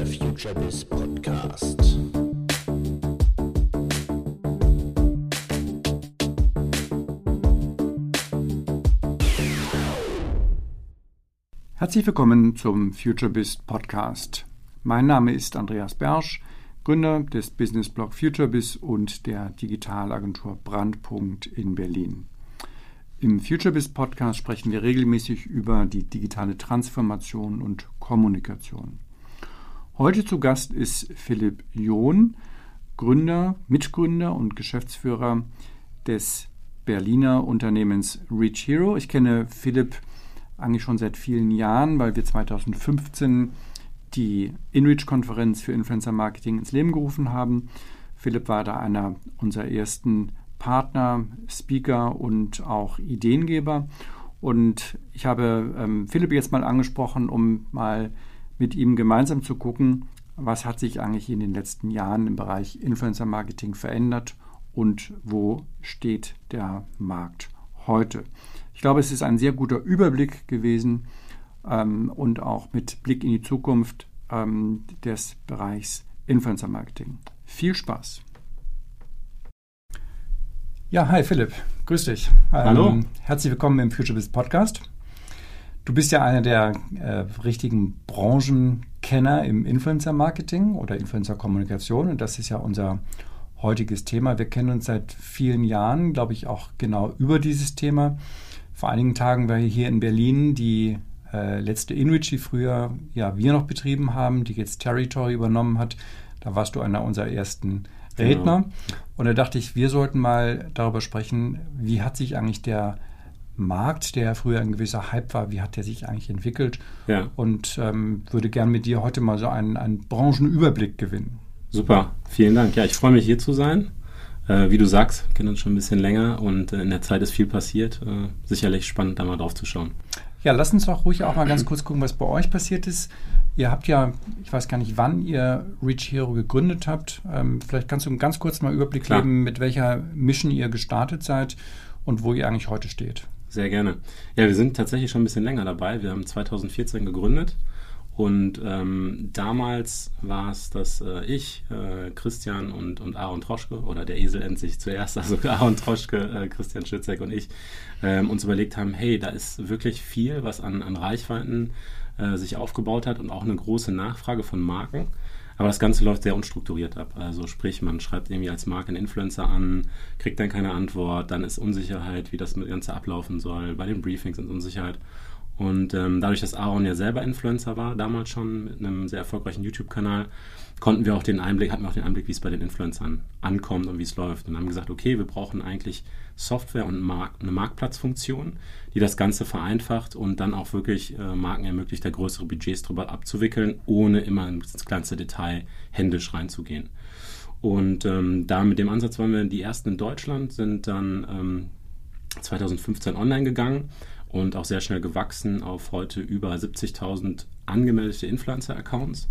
der FutureBiz Podcast. Herzlich willkommen zum FutureBiz Podcast. Mein Name ist Andreas Bersch, Gründer des Businessblog FutureBiz und der Digitalagentur Brandpunkt in Berlin. Im FutureBiz Podcast sprechen wir regelmäßig über die digitale Transformation und Kommunikation. Heute zu Gast ist Philipp John, Gründer, Mitgründer und Geschäftsführer des Berliner Unternehmens Reach Hero. Ich kenne Philipp eigentlich schon seit vielen Jahren, weil wir 2015 die InReach-Konferenz für Influencer Marketing ins Leben gerufen haben. Philipp war da einer unserer ersten Partner, Speaker und auch Ideengeber. Und ich habe ähm, Philipp jetzt mal angesprochen, um mal mit ihm gemeinsam zu gucken, was hat sich eigentlich in den letzten Jahren im Bereich Influencer Marketing verändert und wo steht der Markt heute. Ich glaube, es ist ein sehr guter Überblick gewesen ähm, und auch mit Blick in die Zukunft ähm, des Bereichs Influencer Marketing. Viel Spaß! Ja, hi Philipp, grüß dich. Hallo. Ähm, herzlich willkommen im FutureBiz Podcast. Du bist ja einer der äh, richtigen Branchenkenner im Influencer-Marketing oder Influencer-Kommunikation und das ist ja unser heutiges Thema. Wir kennen uns seit vielen Jahren, glaube ich, auch genau über dieses Thema. Vor einigen Tagen war hier in Berlin die äh, letzte InReach, die früher ja wir noch betrieben haben, die jetzt Territory übernommen hat. Da warst du einer unserer ersten Redner. Genau. Und da dachte ich, wir sollten mal darüber sprechen, wie hat sich eigentlich der Markt, der früher ein gewisser Hype war, wie hat der sich eigentlich entwickelt? Ja. Und ähm, würde gern mit dir heute mal so einen, einen Branchenüberblick gewinnen. Super, vielen Dank. Ja, ich freue mich hier zu sein. Äh, wie du sagst, wir kennen uns schon ein bisschen länger und äh, in der Zeit ist viel passiert. Äh, sicherlich spannend, da mal drauf zu schauen. Ja, lass uns doch ruhig auch mal ganz kurz gucken, was bei euch passiert ist. Ihr habt ja, ich weiß gar nicht, wann ihr Reach Hero gegründet habt. Ähm, vielleicht kannst du ganz kurz mal Überblick Klar. geben, mit welcher Mission ihr gestartet seid und wo ihr eigentlich heute steht. Sehr gerne. Ja, wir sind tatsächlich schon ein bisschen länger dabei. Wir haben 2014 gegründet und ähm, damals war es, dass äh, ich, äh, Christian und, und Aaron Troschke, oder der Esel nennt sich zuerst, also Aaron Troschke, äh, Christian Schützek und ich, ähm, uns überlegt haben, hey, da ist wirklich viel, was an, an Reichweiten äh, sich aufgebaut hat und auch eine große Nachfrage von Marken. Aber das Ganze läuft sehr unstrukturiert ab. Also sprich, man schreibt irgendwie als Marke einen Influencer an, kriegt dann keine Antwort, dann ist Unsicherheit, wie das Ganze ablaufen soll. Bei den Briefings ist Unsicherheit. Und ähm, dadurch, dass Aaron ja selber Influencer war, damals schon mit einem sehr erfolgreichen YouTube-Kanal, konnten wir auch den Einblick, hatten wir auch den Einblick, wie es bei den Influencern ankommt und wie es läuft. Und haben gesagt, okay, wir brauchen eigentlich Software und Mark eine Marktplatzfunktion, die das Ganze vereinfacht und dann auch wirklich äh, Marken ermöglicht, da größere Budgets drüber abzuwickeln, ohne immer ins kleinste Detail händisch reinzugehen. Und ähm, da mit dem Ansatz waren wir die ersten in Deutschland, sind dann ähm, 2015 online gegangen und auch sehr schnell gewachsen auf heute über 70.000 angemeldete Influencer-Accounts.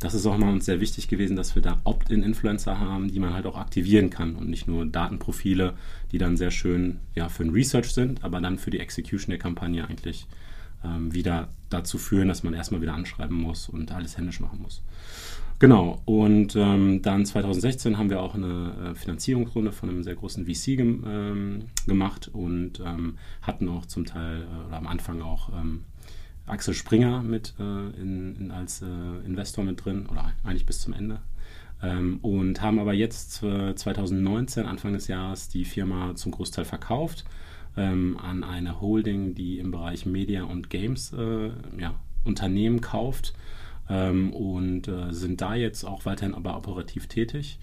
Das ist auch mal uns sehr wichtig gewesen, dass wir da Opt-in-Influencer haben, die man halt auch aktivieren kann und nicht nur Datenprofile, die dann sehr schön ja, für den Research sind, aber dann für die Execution der Kampagne eigentlich ähm, wieder dazu führen, dass man erstmal wieder anschreiben muss und alles händisch machen muss. Genau, und ähm, dann 2016 haben wir auch eine äh, Finanzierungsrunde von einem sehr großen VC gem ähm, gemacht und ähm, hatten auch zum Teil äh, oder am Anfang auch ähm, Axel Springer mit äh, in, in, als äh, Investor mit drin oder eigentlich bis zum Ende. Ähm, und haben aber jetzt 2019, Anfang des Jahres, die Firma zum Großteil verkauft ähm, an eine Holding, die im Bereich Media und Games äh, ja, Unternehmen kauft ähm, und äh, sind da jetzt auch weiterhin aber operativ tätig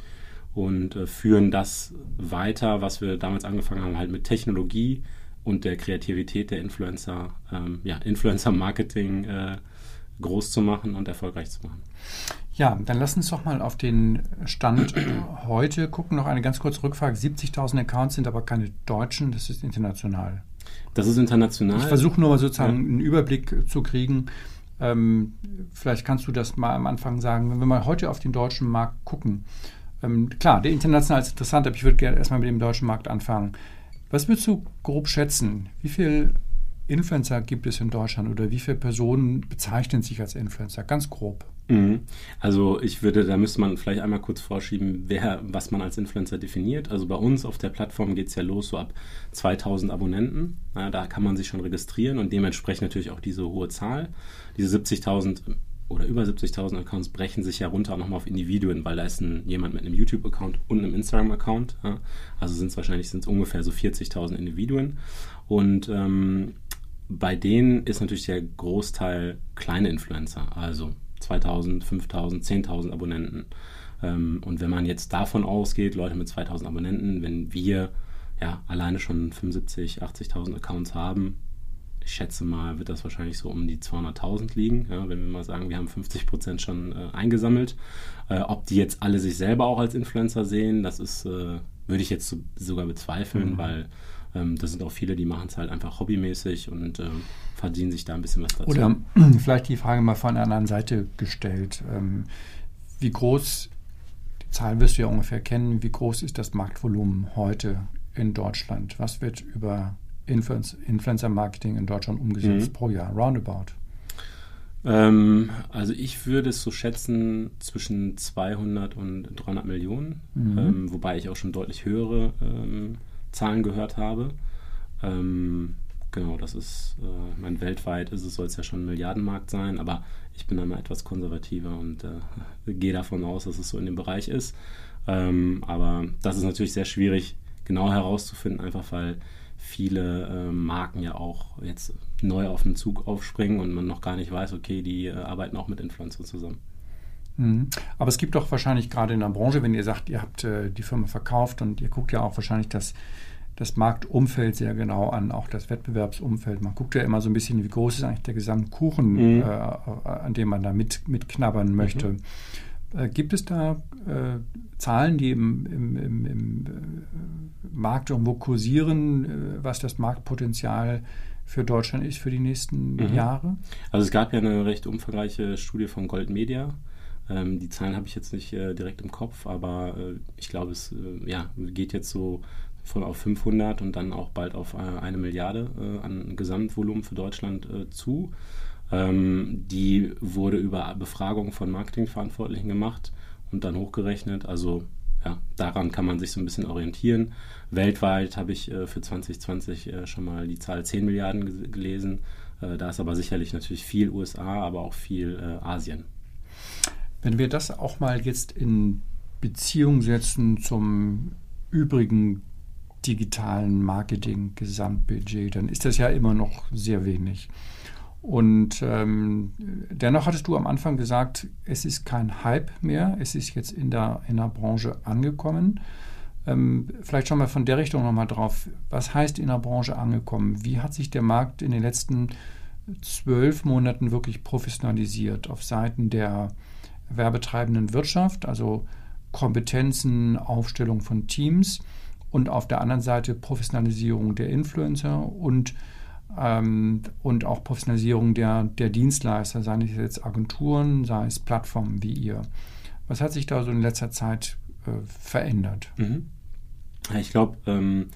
und äh, führen das weiter, was wir damals angefangen haben, halt mit Technologie und der Kreativität der Influencer, ähm, ja, Influencer-Marketing äh, groß zu machen und erfolgreich zu machen. Ja, dann lass uns doch mal auf den Stand heute gucken. Noch eine ganz kurze Rückfrage. 70.000 Accounts sind aber keine deutschen, das ist international. Das ist international. Ich versuche nur mal sozusagen ja. einen Überblick zu kriegen. Ähm, vielleicht kannst du das mal am Anfang sagen, wenn wir mal heute auf den deutschen Markt gucken. Ähm, klar, der international ist interessant, aber ich würde gerne erstmal mit dem deutschen Markt anfangen. Was würdest du grob schätzen? Wie viele Influencer gibt es in Deutschland oder wie viele Personen bezeichnen sich als Influencer? Ganz grob. Mhm. Also ich würde, da müsste man vielleicht einmal kurz vorschieben, wer, was man als Influencer definiert. Also bei uns auf der Plattform geht es ja los so ab 2000 Abonnenten. Ja, da kann man sich schon registrieren und dementsprechend natürlich auch diese hohe Zahl. Diese 70.000 oder über 70.000 Accounts brechen sich ja runter nochmal auf Individuen, weil da ist ein, jemand mit einem YouTube-Account und einem Instagram-Account. Ja. Also sind es wahrscheinlich sind's ungefähr so 40.000 Individuen. Und ähm, bei denen ist natürlich der Großteil kleine Influencer, also 2000, 5000, 10.000 Abonnenten. Ähm, und wenn man jetzt davon ausgeht, Leute mit 2000 Abonnenten, wenn wir ja alleine schon 75, 80.000 Accounts haben, ich schätze mal, wird das wahrscheinlich so um die 200.000 liegen, ja, wenn wir mal sagen, wir haben 50 Prozent schon äh, eingesammelt. Äh, ob die jetzt alle sich selber auch als Influencer sehen, das ist, äh, würde ich jetzt so, sogar bezweifeln, mhm. weil ähm, das sind auch viele, die machen es halt einfach hobbymäßig und ähm, verdienen sich da ein bisschen was dazu. Oder vielleicht die Frage mal von der anderen Seite gestellt. Ähm, wie groß, die Zahlen wirst du ja ungefähr kennen, wie groß ist das Marktvolumen heute in Deutschland? Was wird über Influence, Influencer-Marketing in Deutschland umgesetzt mhm. pro Jahr? Roundabout. Ähm, also ich würde es so schätzen zwischen 200 und 300 Millionen, mhm. ähm, wobei ich auch schon deutlich höhere ähm, Zahlen gehört habe. Ähm, genau, das ist, äh, mein weltweit ist es, soll es ja schon ein Milliardenmarkt sein, aber ich bin da mal etwas konservativer und äh, gehe davon aus, dass es so in dem Bereich ist. Ähm, aber das ist natürlich sehr schwierig genau herauszufinden, einfach weil viele äh, Marken ja auch jetzt neu auf den Zug aufspringen und man noch gar nicht weiß, okay, die äh, arbeiten auch mit Influencern zusammen. Mhm. Aber es gibt doch wahrscheinlich gerade in der Branche, wenn ihr sagt, ihr habt äh, die Firma verkauft und ihr guckt ja auch wahrscheinlich das, das Marktumfeld sehr genau an, auch das Wettbewerbsumfeld. Man guckt ja immer so ein bisschen, wie groß ist eigentlich der Gesamtkuchen, mhm. äh, an dem man da mit, mitknabbern möchte. Mhm. Äh, gibt es da äh, Zahlen, die im, im, im, im, äh, Markt irgendwo kursieren, äh, was das Marktpotenzial für Deutschland ist für die nächsten mhm. Jahre? Also es gab ja eine recht umfangreiche Studie von Gold Media. Ähm, die Zahlen habe ich jetzt nicht äh, direkt im Kopf, aber äh, ich glaube, es ja, geht jetzt so von auf 500 und dann auch bald auf eine Milliarde an Gesamtvolumen für Deutschland zu. Ähm, die wurde über Befragungen von Marketingverantwortlichen gemacht und dann hochgerechnet. Also ja, daran kann man sich so ein bisschen orientieren. Weltweit habe ich äh, für 2020 äh, schon mal die Zahl 10 Milliarden gelesen. Äh, da ist aber sicherlich natürlich viel USA, aber auch viel äh, Asien. Wenn wir das auch mal jetzt in Beziehung setzen zum übrigen digitalen Marketing-Gesamtbudget, dann ist das ja immer noch sehr wenig. Und ähm, dennoch hattest du am Anfang gesagt, es ist kein Hype mehr, es ist jetzt in der, in der Branche angekommen. Ähm, vielleicht schauen wir von der Richtung nochmal drauf. Was heißt in der Branche angekommen? Wie hat sich der Markt in den letzten zwölf Monaten wirklich professionalisiert auf Seiten der werbetreibenden Wirtschaft, also Kompetenzen, Aufstellung von Teams und auf der anderen Seite Professionalisierung der Influencer und ähm, und auch Professionalisierung der, der Dienstleister, seien es jetzt Agenturen, sei es Plattformen wie ihr. Was hat sich da so in letzter Zeit äh, verändert? Mhm. Ich glaube, ähm,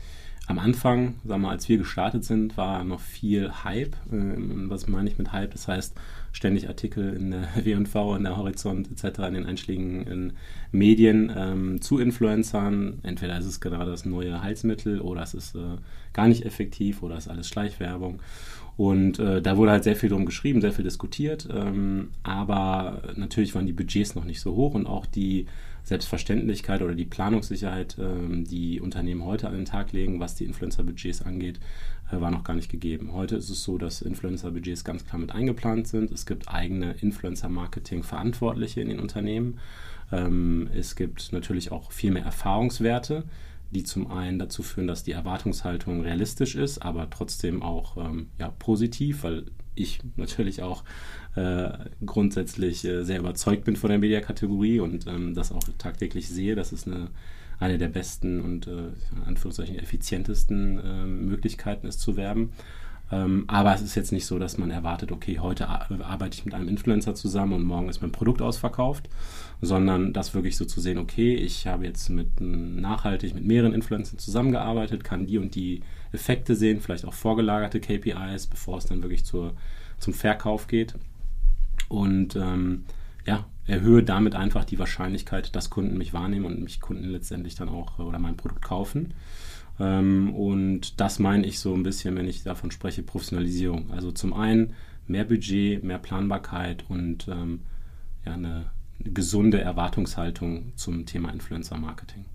am Anfang, sagen wir, als wir gestartet sind, war noch viel Hype. Ähm, was meine ich mit Hype? Das heißt, ständig Artikel in der W&V, in der Horizont etc., in den einschlägigen Medien ähm, zu Influencern. Entweder ist es gerade das neue Heilsmittel oder es ist äh, gar nicht effektiv oder es ist alles Schleichwerbung. Und äh, da wurde halt sehr viel drum geschrieben, sehr viel diskutiert. Ähm, aber natürlich waren die Budgets noch nicht so hoch und auch die Selbstverständlichkeit oder die Planungssicherheit, ähm, die Unternehmen heute an den Tag legen, was die Influencer-Budgets angeht, äh, war noch gar nicht gegeben. Heute ist es so, dass Influencer-Budgets ganz klar mit eingeplant sind. Es gibt eigene Influencer-Marketing-Verantwortliche in den Unternehmen. Ähm, es gibt natürlich auch viel mehr Erfahrungswerte die zum einen dazu führen, dass die Erwartungshaltung realistisch ist, aber trotzdem auch ähm, ja, positiv, weil ich natürlich auch äh, grundsätzlich äh, sehr überzeugt bin von der Mediakategorie und ähm, das auch tagtäglich sehe. Das ist eine, eine der besten und äh, in Anführungszeichen effizientesten äh, Möglichkeiten, es zu werben. Ähm, aber es ist jetzt nicht so, dass man erwartet, okay, heute arbeite ich mit einem Influencer zusammen und morgen ist mein Produkt ausverkauft, sondern das wirklich so zu sehen, okay, ich habe jetzt mit nachhaltig mit mehreren Influencern zusammengearbeitet, kann die und die Effekte sehen, vielleicht auch vorgelagerte KPIs, bevor es dann wirklich zur, zum Verkauf geht. Und ähm, ja, erhöhe damit einfach die Wahrscheinlichkeit, dass Kunden mich wahrnehmen und mich Kunden letztendlich dann auch oder mein Produkt kaufen. Ähm, und das meine ich so ein bisschen, wenn ich davon spreche, Professionalisierung. Also zum einen mehr Budget, mehr Planbarkeit und ähm, ja, eine gesunde Erwartungshaltung zum Thema Influencer-Marketing.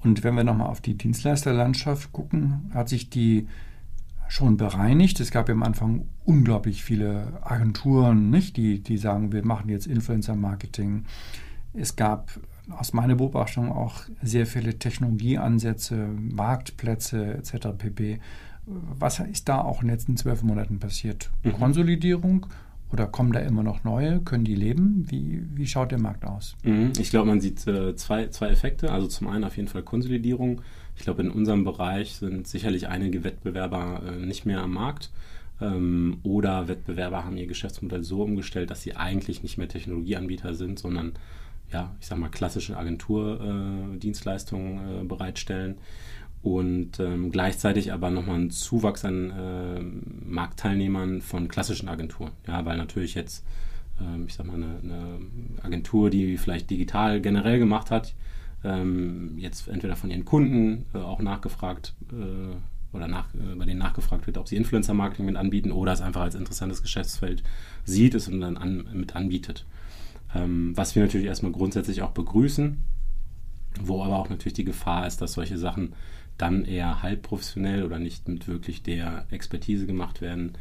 Und wenn wir nochmal auf die Dienstleisterlandschaft gucken, hat sich die schon bereinigt. Es gab ja am Anfang unglaublich viele Agenturen, nicht, die, die sagen, wir machen jetzt Influencer-Marketing. Es gab aus meiner Beobachtung auch sehr viele Technologieansätze, Marktplätze etc. pp. Was ist da auch in den letzten zwölf Monaten passiert? Mhm. Konsolidierung oder kommen da immer noch neue? Können die leben? Wie, wie schaut der Markt aus? Mhm. Ich glaube, man sieht äh, zwei, zwei Effekte. Also zum einen auf jeden Fall Konsolidierung. Ich glaube, in unserem Bereich sind sicherlich einige Wettbewerber äh, nicht mehr am Markt. Ähm, oder Wettbewerber haben ihr Geschäftsmodell so umgestellt, dass sie eigentlich nicht mehr Technologieanbieter sind, sondern ja, ich sag mal, klassische Agenturdienstleistungen äh, äh, bereitstellen und ähm, gleichzeitig aber nochmal einen Zuwachs an äh, Marktteilnehmern von klassischen Agenturen. Ja, weil natürlich jetzt, ähm, ich sag mal, eine, eine, Agentur, die vielleicht digital generell gemacht hat, ähm, jetzt entweder von ihren Kunden äh, auch nachgefragt äh, oder nach, äh, bei denen nachgefragt wird, ob sie Influencer-Marketing mit anbieten oder es einfach als interessantes Geschäftsfeld sieht, es und dann an, mit anbietet. Ähm, was wir natürlich erstmal grundsätzlich auch begrüßen, wo aber auch natürlich die Gefahr ist, dass solche Sachen dann eher halb professionell oder nicht mit wirklich der Expertise gemacht werden,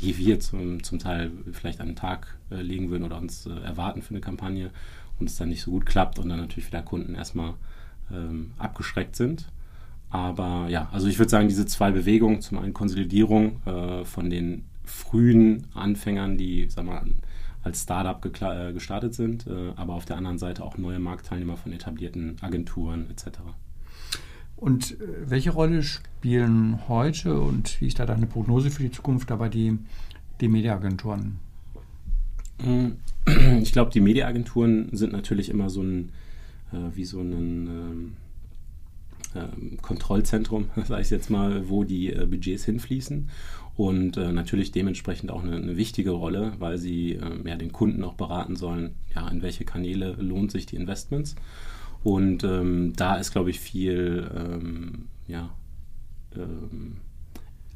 die wir zum, zum Teil vielleicht an den Tag äh, legen würden oder uns äh, erwarten für eine Kampagne und es dann nicht so gut klappt und dann natürlich wieder Kunden erstmal ähm, abgeschreckt sind. Aber ja, also ich würde sagen, diese zwei Bewegungen, zum einen Konsolidierung äh, von den frühen Anfängern, die, sag mal, als Startup äh, gestartet sind, äh, aber auf der anderen Seite auch neue Marktteilnehmer von etablierten Agenturen etc. Und äh, welche Rolle spielen heute und wie ist da deine Prognose für die Zukunft dabei die, die Mediaagenturen? Hm, ich glaube, die Mediaagenturen sind natürlich immer so ein, äh, wie so ein ähm, ähm, Kontrollzentrum, sage ich jetzt mal, wo die äh, Budgets hinfließen und natürlich dementsprechend auch eine, wichtige Rolle, weil sie äh, den Kunden auch beraten sollen, ja, in welche Kanäle lohnt sich die Investments. Und ähm, da ist, glaube ich, viel ähm, ja, ähm,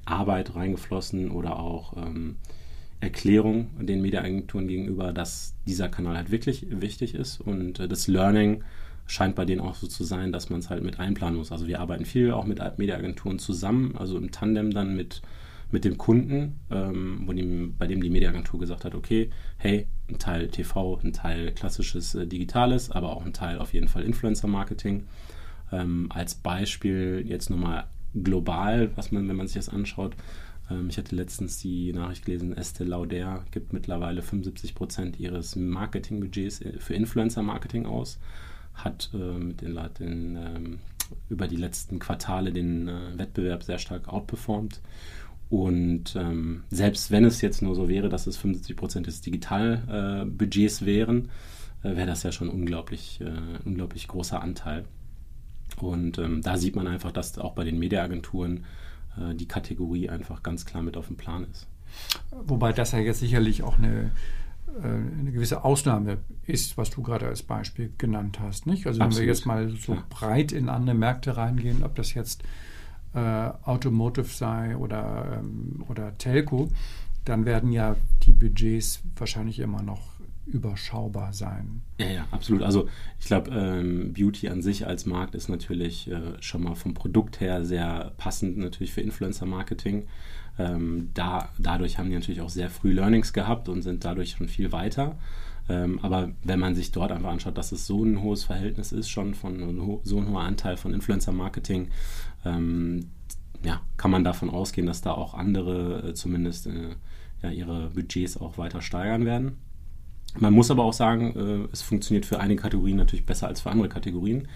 Arbeit reingeflossen oder auch ähm, Erklärung den Mediaagenturen gegenüber, dass dieser Kanal halt wirklich wichtig ist und äh, das Learning scheint bei denen auch so zu sein, dass man es halt mit einplanen muss. Also wir arbeiten viel auch mit Mediaagenturen zusammen, also im Tandem dann mit mit dem Kunden, ähm, die, bei dem die Mediaagentur gesagt hat, okay, hey, ein Teil TV, ein Teil klassisches äh, Digitales, aber auch ein Teil auf jeden Fall Influencer-Marketing. Ähm, als Beispiel jetzt nochmal global, was man, wenn man sich das anschaut, ähm, ich hatte letztens die Nachricht gelesen, Estée Lauder gibt mittlerweile 75 Prozent ihres Marketingbudgets äh, für Influencer-Marketing aus, hat äh, mit den, den ähm, über die letzten Quartale den äh, Wettbewerb sehr stark outperformt und ähm, selbst wenn es jetzt nur so wäre, dass es 75 Prozent des Digitalbudgets äh, wären, äh, wäre das ja schon unglaublich, äh, unglaublich großer Anteil. Und ähm, da sieht man einfach, dass auch bei den Mediaagenturen äh, die Kategorie einfach ganz klar mit auf dem Plan ist. Wobei das ja jetzt sicherlich auch eine, äh, eine gewisse Ausnahme ist, was du gerade als Beispiel genannt hast. Nicht? Also Absolut. wenn wir jetzt mal so ja. breit in andere Märkte reingehen, ob das jetzt äh, Automotive sei oder, ähm, oder Telco, dann werden ja die Budgets wahrscheinlich immer noch überschaubar sein. Ja, ja, absolut. Also ich glaube, ähm, Beauty an sich als Markt ist natürlich äh, schon mal vom Produkt her sehr passend natürlich für Influencer-Marketing. Ähm, da, dadurch haben die natürlich auch sehr früh Learnings gehabt und sind dadurch schon viel weiter. Ähm, aber wenn man sich dort einfach anschaut, dass es so ein hohes Verhältnis ist, schon von so ein hoher Anteil von Influencer-Marketing, ähm, ja, kann man davon ausgehen, dass da auch andere äh, zumindest äh, ja, ihre Budgets auch weiter steigern werden. Man muss aber auch sagen, äh, es funktioniert für einige Kategorien natürlich besser als für andere Kategorien.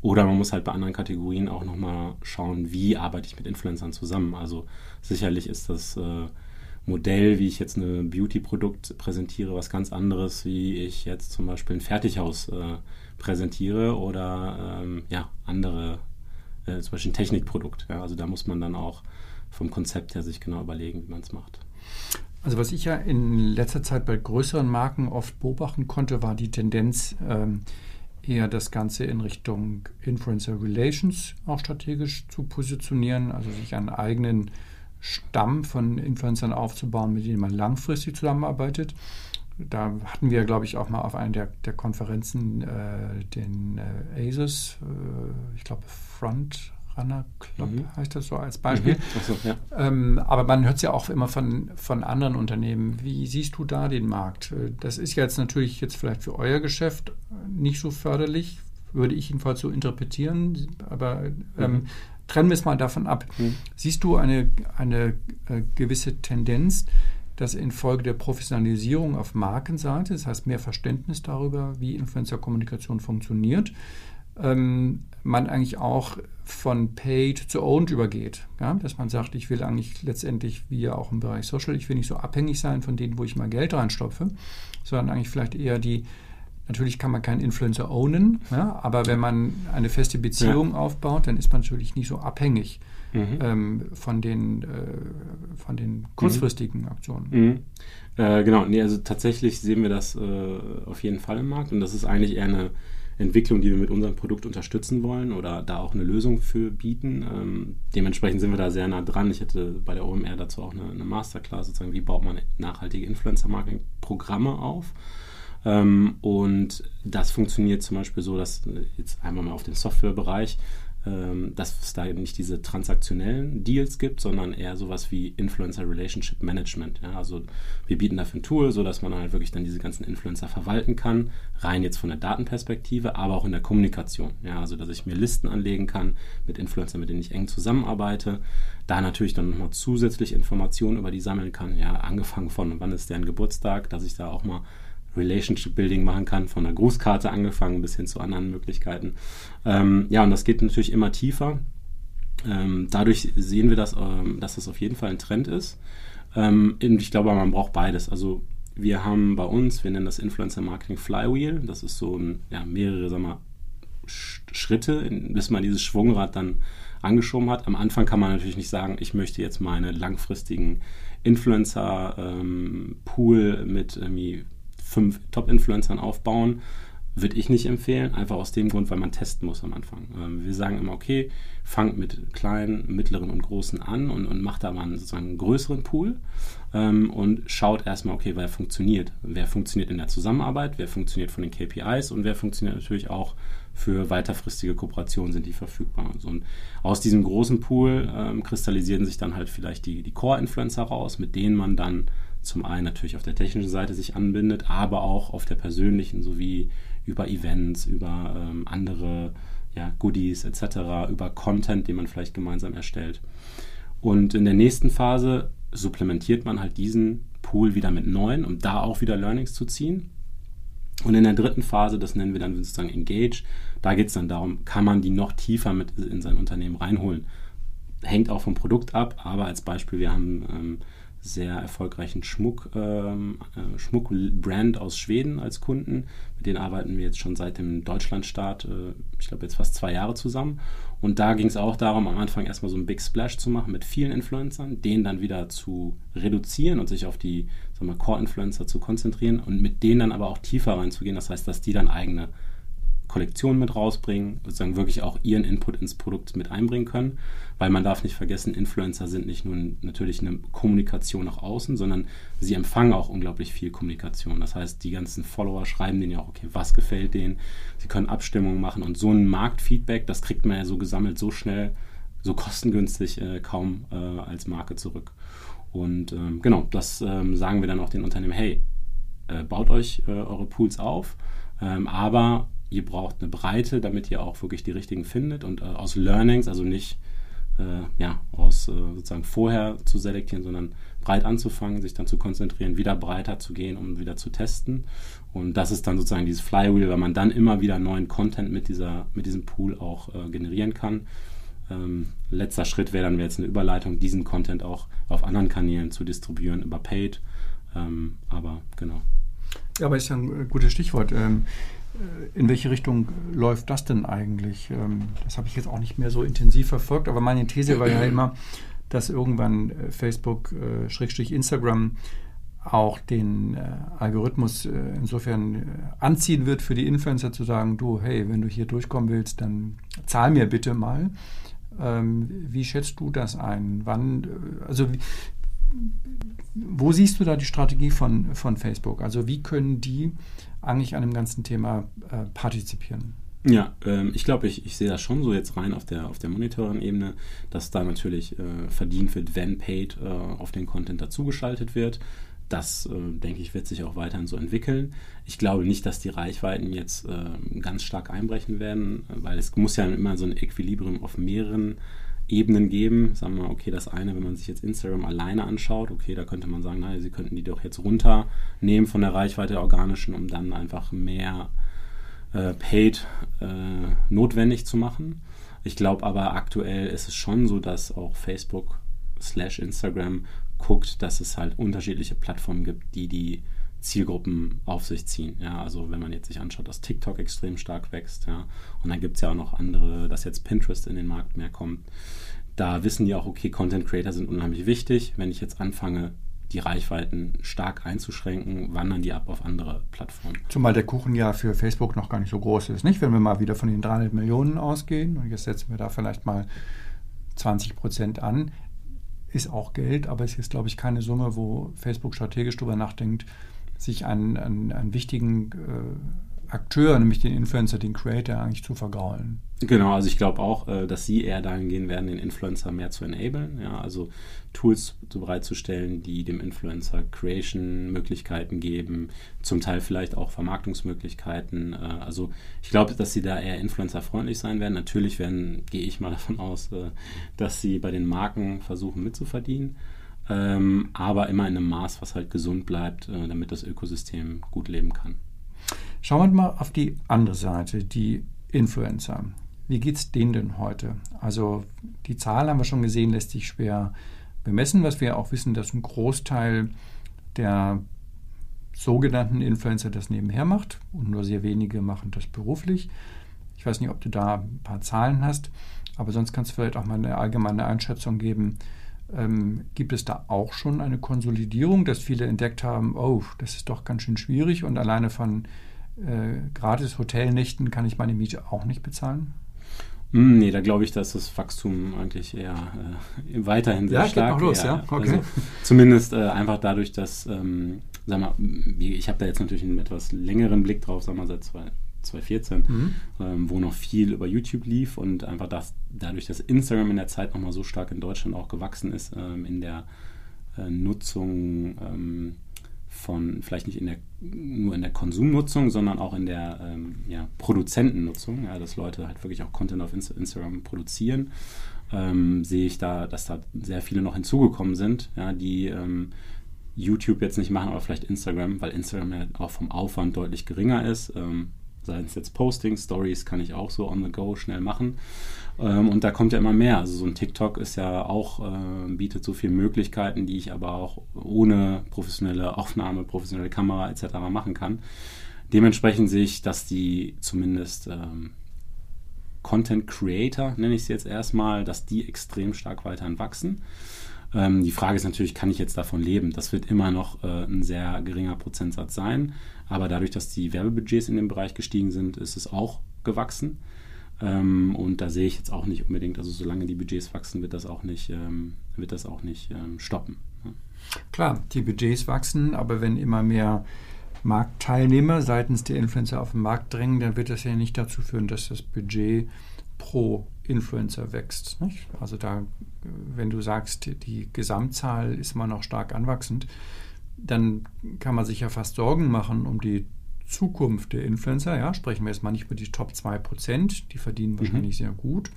Oder man muss halt bei anderen Kategorien auch nochmal schauen, wie arbeite ich mit Influencern zusammen. Also sicherlich ist das äh, Modell, wie ich jetzt ein Beauty-Produkt präsentiere, was ganz anderes, wie ich jetzt zum Beispiel ein Fertighaus äh, präsentiere oder ähm, ja, andere, äh, zum Beispiel ein Technikprodukt. Ja, also da muss man dann auch vom Konzept her sich genau überlegen, wie man es macht. Also was ich ja in letzter Zeit bei größeren Marken oft beobachten konnte, war die Tendenz, ähm, eher das Ganze in Richtung Influencer Relations auch strategisch zu positionieren, also sich einen eigenen Stamm von Influencern aufzubauen, mit denen man langfristig zusammenarbeitet. Da hatten wir, glaube ich, auch mal auf einer der, der Konferenzen äh, den äh, ASUS, äh, ich glaube Front Runner Club mhm. heißt das so als Beispiel. Mhm. So, ja. ähm, aber man hört es ja auch immer von, von anderen Unternehmen. Wie siehst du da den Markt? Das ist jetzt natürlich jetzt vielleicht für euer Geschäft nicht so förderlich, würde ich jedenfalls so interpretieren. Aber ähm, mhm. trennen wir es mal davon ab. Mhm. Siehst du eine, eine äh, gewisse Tendenz, dass infolge der Professionalisierung auf Markenseite, das heißt mehr Verständnis darüber, wie Influencer-Kommunikation funktioniert, ähm, man eigentlich auch von Paid zu Owned übergeht. Ja? Dass man sagt, ich will eigentlich letztendlich, wie ja auch im Bereich Social, ich will nicht so abhängig sein von denen, wo ich mal Geld reinstopfe, sondern eigentlich vielleicht eher die, natürlich kann man keinen Influencer ownen, ja? aber wenn man eine feste Beziehung ja. aufbaut, dann ist man natürlich nicht so abhängig. Mhm. Ähm, von, den, äh, von den kurzfristigen mhm. Aktionen. Mhm. Äh, genau, nee, also tatsächlich sehen wir das äh, auf jeden Fall im Markt und das ist eigentlich eher eine Entwicklung, die wir mit unserem Produkt unterstützen wollen oder da auch eine Lösung für bieten. Ähm, dementsprechend sind wir da sehr nah dran. Ich hatte bei der OMR dazu auch eine, eine Masterclass, sozusagen, wie baut man nachhaltige Influencer-Marketing-Programme auf. Ähm, und das funktioniert zum Beispiel so, dass jetzt einmal mal auf den Softwarebereich ähm, dass es da eben nicht diese transaktionellen Deals gibt, sondern eher sowas wie Influencer Relationship Management. Ja, also wir bieten dafür ein Tool, sodass man halt wirklich dann diese ganzen Influencer verwalten kann, rein jetzt von der Datenperspektive, aber auch in der Kommunikation. Ja, also dass ich mir Listen anlegen kann mit Influencern, mit denen ich eng zusammenarbeite, da natürlich dann nochmal zusätzlich Informationen über die sammeln kann, ja, angefangen von wann ist deren Geburtstag, dass ich da auch mal Relationship Building machen kann, von der Grußkarte angefangen bis hin zu anderen Möglichkeiten. Ähm, ja, und das geht natürlich immer tiefer. Ähm, dadurch sehen wir, dass, ähm, dass das auf jeden Fall ein Trend ist. Ähm, ich glaube, man braucht beides. Also wir haben bei uns, wir nennen das Influencer Marketing Flywheel. Das ist so ein, ja, mehrere, sagen wir, Schritte, bis man dieses Schwungrad dann angeschoben hat. Am Anfang kann man natürlich nicht sagen, ich möchte jetzt meine langfristigen Influencer-Pool ähm, mit irgendwie fünf Top-Influencern aufbauen, würde ich nicht empfehlen, einfach aus dem Grund, weil man testen muss am Anfang. Ähm, wir sagen immer, okay, fangt mit kleinen, mittleren und großen an und, und macht da mal einen, sozusagen einen größeren Pool ähm, und schaut erstmal, okay, wer funktioniert. Wer funktioniert in der Zusammenarbeit, wer funktioniert von den KPIs und wer funktioniert natürlich auch für weiterfristige Kooperationen sind die verfügbar. Und, so, und aus diesem großen Pool ähm, kristallisieren sich dann halt vielleicht die, die Core-Influencer raus, mit denen man dann zum einen natürlich auf der technischen Seite sich anbindet, aber auch auf der persönlichen sowie über Events, über ähm, andere ja, Goodies etc., über Content, den man vielleicht gemeinsam erstellt. Und in der nächsten Phase supplementiert man halt diesen Pool wieder mit neuen, um da auch wieder Learnings zu ziehen. Und in der dritten Phase, das nennen wir dann sozusagen Engage, da geht es dann darum, kann man die noch tiefer mit in sein Unternehmen reinholen. Hängt auch vom Produkt ab, aber als Beispiel, wir haben ähm, sehr erfolgreichen Schmuck, ähm, äh, Schmuckbrand aus Schweden als Kunden. Mit denen arbeiten wir jetzt schon seit dem Deutschlandstart, äh, ich glaube jetzt fast zwei Jahre zusammen. Und da ging es auch darum, am Anfang erstmal so einen Big Splash zu machen mit vielen Influencern, den dann wieder zu reduzieren und sich auf die Core-Influencer zu konzentrieren und mit denen dann aber auch tiefer reinzugehen. Das heißt, dass die dann eigene Kollektion mit rausbringen, sozusagen wirklich auch ihren Input ins Produkt mit einbringen können, weil man darf nicht vergessen, Influencer sind nicht nur natürlich eine Kommunikation nach außen, sondern sie empfangen auch unglaublich viel Kommunikation. Das heißt, die ganzen Follower schreiben denen ja auch, okay, was gefällt denen, sie können Abstimmungen machen und so ein Marktfeedback, das kriegt man ja so gesammelt so schnell, so kostengünstig äh, kaum äh, als Marke zurück. Und ähm, genau, das ähm, sagen wir dann auch den Unternehmen, hey, äh, baut euch äh, eure Pools auf, ähm, aber ihr braucht eine Breite, damit ihr auch wirklich die richtigen findet und äh, aus Learnings, also nicht äh, ja, aus äh, sozusagen vorher zu selektieren, sondern breit anzufangen, sich dann zu konzentrieren, wieder breiter zu gehen, um wieder zu testen. Und das ist dann sozusagen dieses Flywheel, weil man dann immer wieder neuen Content mit, dieser, mit diesem Pool auch äh, generieren kann. Ähm, letzter Schritt wäre dann jetzt eine Überleitung, diesen Content auch auf anderen Kanälen zu distribuieren über Paid. Ähm, aber genau. Ja, aber ist ja ein äh, gutes Stichwort. Ähm, äh, in welche Richtung läuft das denn eigentlich? Ähm, das habe ich jetzt auch nicht mehr so intensiv verfolgt, aber meine These war ja immer, dass irgendwann äh, Facebook, äh, Instagram, auch den äh, Algorithmus insofern anziehen wird für die Influencer zu sagen, du, hey, wenn du hier durchkommen willst, dann zahl mir bitte mal. Ähm, wie schätzt du das ein? Wann, also wo siehst du da die Strategie von, von Facebook? Also wie können die eigentlich an dem ganzen Thema äh, partizipieren? Ja, ähm, ich glaube, ich, ich sehe das schon so jetzt rein auf der, auf der Monitoring-Ebene, dass da natürlich äh, verdient wird, wenn Paid äh, auf den Content dazugeschaltet wird. Das, äh, denke ich, wird sich auch weiterhin so entwickeln. Ich glaube nicht, dass die Reichweiten jetzt äh, ganz stark einbrechen werden, weil es muss ja immer so ein Equilibrium auf mehreren Ebenen geben. Sagen wir, okay, das eine, wenn man sich jetzt Instagram alleine anschaut, okay, da könnte man sagen, naja, sie könnten die doch jetzt runternehmen von der Reichweite der organischen, um dann einfach mehr äh, Paid äh, notwendig zu machen. Ich glaube aber aktuell ist es schon so, dass auch Facebook slash Instagram guckt, dass es halt unterschiedliche Plattformen gibt, die die Zielgruppen auf sich ziehen. Ja, also wenn man jetzt sich anschaut, dass TikTok extrem stark wächst, ja, und dann gibt es ja auch noch andere, dass jetzt Pinterest in den Markt mehr kommt. Da wissen die auch, okay, Content Creator sind unheimlich wichtig. Wenn ich jetzt anfange, die Reichweiten stark einzuschränken, wandern die ab auf andere Plattformen. Zumal der Kuchen ja für Facebook noch gar nicht so groß ist, nicht? Wenn wir mal wieder von den 300 Millionen ausgehen und jetzt setzen wir da vielleicht mal 20 Prozent an, ist auch Geld, aber es ist, glaube ich, keine Summe, wo Facebook strategisch darüber nachdenkt, sich einen, einen, einen wichtigen äh, Akteur, nämlich den Influencer, den Creator, eigentlich zu vergraulen. Genau, also ich glaube auch, äh, dass sie eher dahin gehen werden, den Influencer mehr zu enablen, ja, also Tools bereitzustellen, die dem Influencer Creation-Möglichkeiten geben, zum Teil vielleicht auch Vermarktungsmöglichkeiten. Äh, also ich glaube, dass sie da eher influencerfreundlich sein werden. Natürlich werden, gehe ich mal davon aus, äh, dass sie bei den Marken versuchen mitzuverdienen ähm, aber immer in einem Maß, was halt gesund bleibt, äh, damit das Ökosystem gut leben kann. Schauen wir mal auf die andere Seite, die Influencer. Wie geht es denen denn heute? Also die Zahl haben wir schon gesehen, lässt sich schwer bemessen, was wir auch wissen, dass ein Großteil der sogenannten Influencer das nebenher macht und nur sehr wenige machen das beruflich. Ich weiß nicht, ob du da ein paar Zahlen hast, aber sonst kannst du vielleicht auch mal eine allgemeine Einschätzung geben, ähm, gibt es da auch schon eine Konsolidierung, dass viele entdeckt haben, oh, das ist doch ganz schön schwierig und alleine von äh, gratis Hotelnächten kann ich meine Miete auch nicht bezahlen? Mm, nee, da glaube ich, dass das Wachstum eigentlich eher äh, weiterhin sehr ja, stark geht noch los, eher, ja. Okay. Also, zumindest äh, einfach dadurch, dass, ähm, sag mal, ich habe da jetzt natürlich einen etwas längeren Blick drauf, sag mal, seit zwei, 2014, mhm. ähm, wo noch viel über YouTube lief und einfach das, dadurch, dass Instagram in der Zeit nochmal so stark in Deutschland auch gewachsen ist, ähm, in der äh, Nutzung ähm, von, vielleicht nicht in der, nur in der Konsumnutzung, sondern auch in der ähm, ja, Produzentennutzung, ja, dass Leute halt wirklich auch Content auf Insta Instagram produzieren, ähm, sehe ich da, dass da sehr viele noch hinzugekommen sind, ja, die ähm, YouTube jetzt nicht machen, aber vielleicht Instagram, weil Instagram ja auch vom Aufwand deutlich geringer ist. Ähm, Seien es jetzt Postings, Stories kann ich auch so on the go schnell machen. Ähm, und da kommt ja immer mehr. Also so ein TikTok ist ja auch, äh, bietet so viele Möglichkeiten, die ich aber auch ohne professionelle Aufnahme, professionelle Kamera etc. machen kann. Dementsprechend sehe ich, dass die zumindest ähm, Content Creator, nenne ich es jetzt erstmal, dass die extrem stark weiterhin wachsen. Ähm, die Frage ist natürlich, kann ich jetzt davon leben? Das wird immer noch äh, ein sehr geringer Prozentsatz sein. Aber dadurch, dass die Werbebudgets in dem Bereich gestiegen sind, ist es auch gewachsen. Ähm, und da sehe ich jetzt auch nicht unbedingt, also solange die Budgets wachsen, wird das auch nicht, ähm, wird das auch nicht ähm, stoppen. Ja. Klar, die Budgets wachsen, aber wenn immer mehr Marktteilnehmer seitens der Influencer auf den Markt drängen, dann wird das ja nicht dazu führen, dass das Budget pro Influencer wächst. Nicht? Also da, wenn du sagst, die Gesamtzahl ist immer noch stark anwachsend, dann kann man sich ja fast Sorgen machen um die Zukunft der Influencer. Ja, sprechen wir jetzt mal nicht über die Top 2%, die verdienen mhm. wahrscheinlich mhm. sehr gut.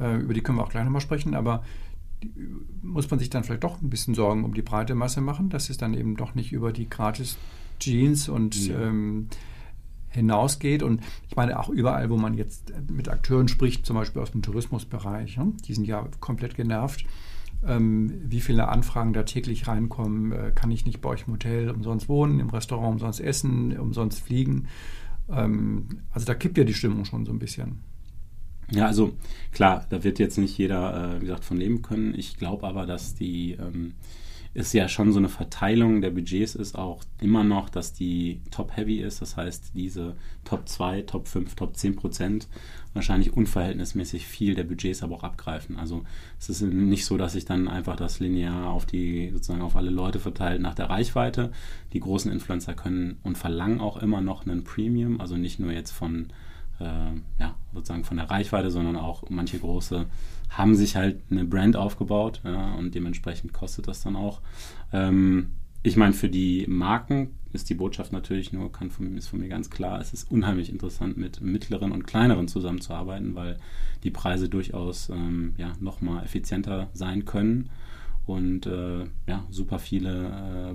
Äh, über die können wir auch gleich nochmal sprechen, aber muss man sich dann vielleicht doch ein bisschen Sorgen um die breite Masse machen, dass es dann eben doch nicht über die gratis Jeans und ja. ähm, hinausgeht. Und ich meine auch überall, wo man jetzt mit Akteuren spricht, zum Beispiel aus dem Tourismusbereich, die sind ja komplett genervt. Ähm, wie viele Anfragen da täglich reinkommen, äh, kann ich nicht bei euch im Hotel umsonst wohnen, im Restaurant umsonst essen, umsonst fliegen. Ähm, also da kippt ja die Stimmung schon so ein bisschen. Ja, also klar, da wird jetzt nicht jeder, äh, wie gesagt, von leben können. Ich glaube aber, dass die ähm, ist ja schon so eine Verteilung der Budgets ist auch immer noch, dass die top-heavy ist. Das heißt, diese Top 2, Top 5, Top 10 Prozent wahrscheinlich unverhältnismäßig viel der Budgets aber auch abgreifen. Also es ist nicht so, dass sich dann einfach das linear auf die, sozusagen auf alle Leute verteilt nach der Reichweite. Die großen Influencer können und verlangen auch immer noch einen Premium, also nicht nur jetzt von ja, sozusagen von der Reichweite, sondern auch manche große haben sich halt eine Brand aufgebaut ja, und dementsprechend kostet das dann auch. Ähm, ich meine, für die Marken ist die Botschaft natürlich nur, kann von, ist von mir ganz klar, es ist unheimlich interessant, mit mittleren und kleineren zusammenzuarbeiten, weil die Preise durchaus ähm, ja, nochmal effizienter sein können und äh, ja, super viele äh,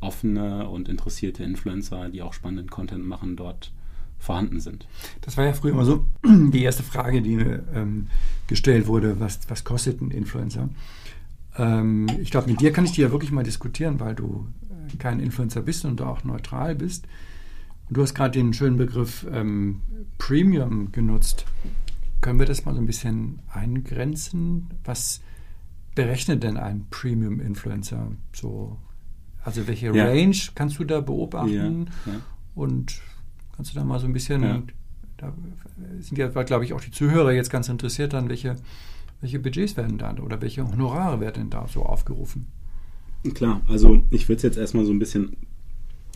offene und interessierte Influencer, die auch spannenden Content machen, dort vorhanden sind. Das war ja früher immer so die erste Frage, die mir ähm, gestellt wurde, was, was kostet ein Influencer? Ähm, ich glaube, mit dir kann ich die ja wirklich mal diskutieren, weil du äh, kein Influencer bist und auch neutral bist. Und du hast gerade den schönen Begriff ähm, Premium genutzt. Können wir das mal so ein bisschen eingrenzen? Was berechnet denn ein Premium-Influencer? So, also welche ja. Range kannst du da beobachten? Ja, ja. Und Kannst du da mal so ein bisschen, ja. da sind ja, glaube ich, auch die Zuhörer jetzt ganz interessiert dann, welche, welche Budgets werden da oder welche Honorare werden da so aufgerufen? Klar, also ich würde es jetzt erstmal so ein bisschen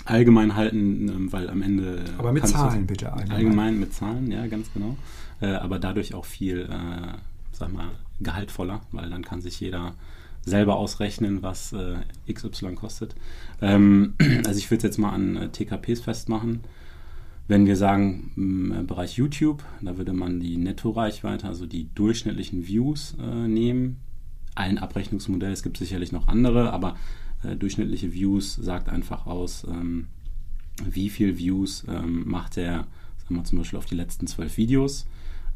allgemein halten, ähm, weil am Ende. Aber mit Zahlen bitte allgemein. Allgemein mit Zahlen, ja, ganz genau. Äh, aber dadurch auch viel, äh, sag mal, gehaltvoller, weil dann kann sich jeder selber ausrechnen, was äh, XY kostet. Ähm, also ich würde es jetzt mal an äh, TKPs festmachen. Wenn wir sagen, im Bereich YouTube, da würde man die Nettoreichweite, also die durchschnittlichen Views äh, nehmen. Ein Abrechnungsmodell, es gibt sicherlich noch andere, aber äh, durchschnittliche Views sagt einfach aus, ähm, wie viel Views ähm, macht er, sagen wir zum Beispiel auf die letzten zwölf Videos.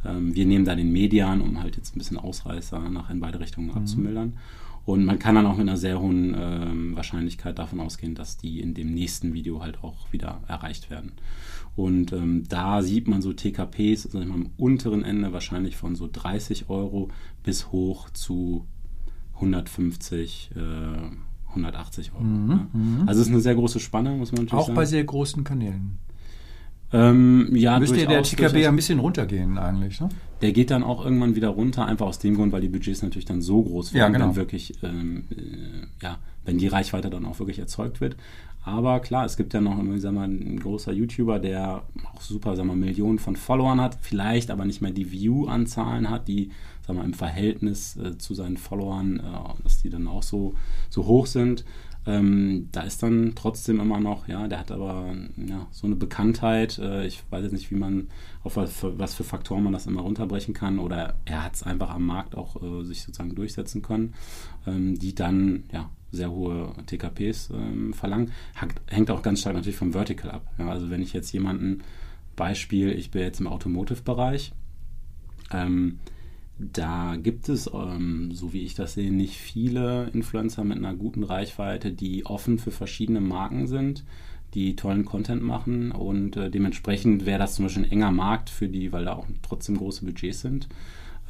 Ähm, wir nehmen da den Median, um halt jetzt ein bisschen Ausreißer nach in beide Richtungen mhm. abzumildern. Und man kann dann auch mit einer sehr hohen ähm, Wahrscheinlichkeit davon ausgehen, dass die in dem nächsten Video halt auch wieder erreicht werden. Und ähm, da sieht man so TKPs sag ich mal, am unteren Ende wahrscheinlich von so 30 Euro bis hoch zu 150, äh, 180 Euro. Mhm, ne? Mhm. Also es ist eine sehr große Spanne, muss man natürlich Auch sagen. Auch bei sehr großen Kanälen. Ähm, ja, Müsste der TKB ein bisschen runtergehen eigentlich, ne? Der geht dann auch irgendwann wieder runter, einfach aus dem Grund, weil die Budgets natürlich dann so groß werden, ja, genau. wenn wirklich, ähm, äh, ja, wenn die Reichweite dann auch wirklich erzeugt wird. Aber klar, es gibt ja noch sag mal, ein großer YouTuber, der auch super sag mal, Millionen von Followern hat, vielleicht aber nicht mehr die View-Anzahlen hat, die sag mal, im Verhältnis äh, zu seinen Followern, äh, dass die dann auch so, so hoch sind. Ähm, da ist dann trotzdem immer noch, ja, der hat aber ja, so eine Bekanntheit. Äh, ich weiß jetzt nicht, wie man, auf was für, was für, Faktoren man das immer runterbrechen kann. Oder er hat es einfach am Markt auch äh, sich sozusagen durchsetzen können, ähm, die dann ja sehr hohe TKPs ähm, verlangen. Hängt auch ganz stark natürlich vom Vertical ab. Ja, also wenn ich jetzt jemanden, Beispiel, ich bin jetzt im Automotive-Bereich, ähm, da gibt es, ähm, so wie ich das sehe, nicht viele Influencer mit einer guten Reichweite, die offen für verschiedene Marken sind, die tollen Content machen und äh, dementsprechend wäre das zum Beispiel ein enger Markt für die, weil da auch trotzdem große Budgets sind.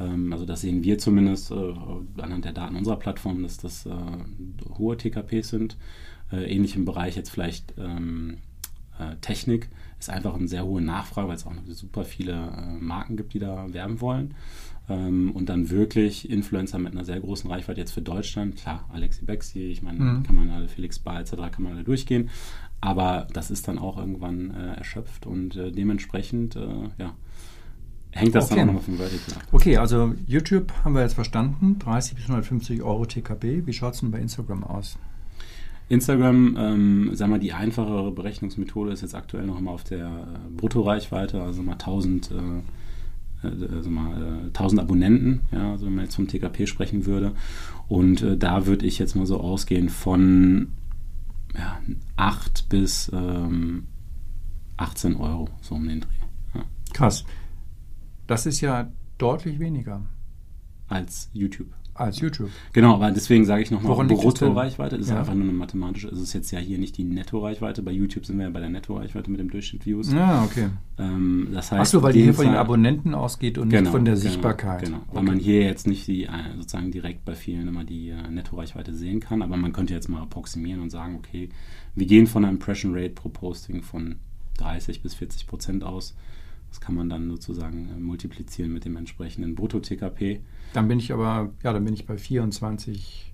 Ähm, also das sehen wir zumindest äh, anhand der Daten unserer Plattform, dass das äh, hohe TKPs sind. Äh, ähnlich im Bereich jetzt vielleicht ähm, äh, Technik ist einfach eine sehr hohe Nachfrage, weil es auch super viele äh, Marken gibt, die da werben wollen. Ähm, und dann wirklich Influencer mit einer sehr großen Reichweite jetzt für Deutschland. Klar, Alexi Bexi, ich meine, mhm. kann man alle, Felix Bar etc. kann man alle durchgehen. Aber das ist dann auch irgendwann äh, erschöpft und äh, dementsprechend, äh, ja, hängt das okay. dann auch nochmal vom Vertical ab. Okay, also YouTube haben wir jetzt verstanden, 30 bis 150 Euro TKB. Wie schaut es denn bei Instagram aus? Instagram, ähm, sagen wir, die einfachere Berechnungsmethode ist jetzt aktuell noch immer auf der äh, Bruttoreichweite, also mal 1000 äh, also mal, äh, 1000 Abonnenten, ja, also wenn man jetzt vom TKP sprechen würde. Und äh, da würde ich jetzt mal so ausgehen von ja, 8 bis ähm, 18 Euro, so um den Dreh. Ja. Krass. Das ist ja deutlich weniger Als YouTube. Als YouTube. Genau, aber deswegen sage ich nochmal? Brutto-Reichweite, das ist Ja. einfach nur eine mathematische, es ist jetzt ja hier nicht die Netto-Reichweite, bei YouTube sind wir ja bei der Netto-Reichweite mit dem Durchschnitt Views. Ja, okay. Ähm, das heißt, Achso, weil die hier von den Abonnenten ausgeht und nicht von der Sichtbarkeit. Genau, weil Okay. man hier jetzt nicht die, äh, sozusagen direkt bei vielen immer die äh, Netto-Reichweite sehen kann, aber man könnte jetzt mal approximieren und sagen, okay, wir gehen von einer Impression Rate pro Posting von 30 bis 40 Prozent aus. Das kann man dann sozusagen äh, multiplizieren mit dem entsprechenden Brutto-TKP. Dann bin ich aber, ja, dann bin ich bei 24,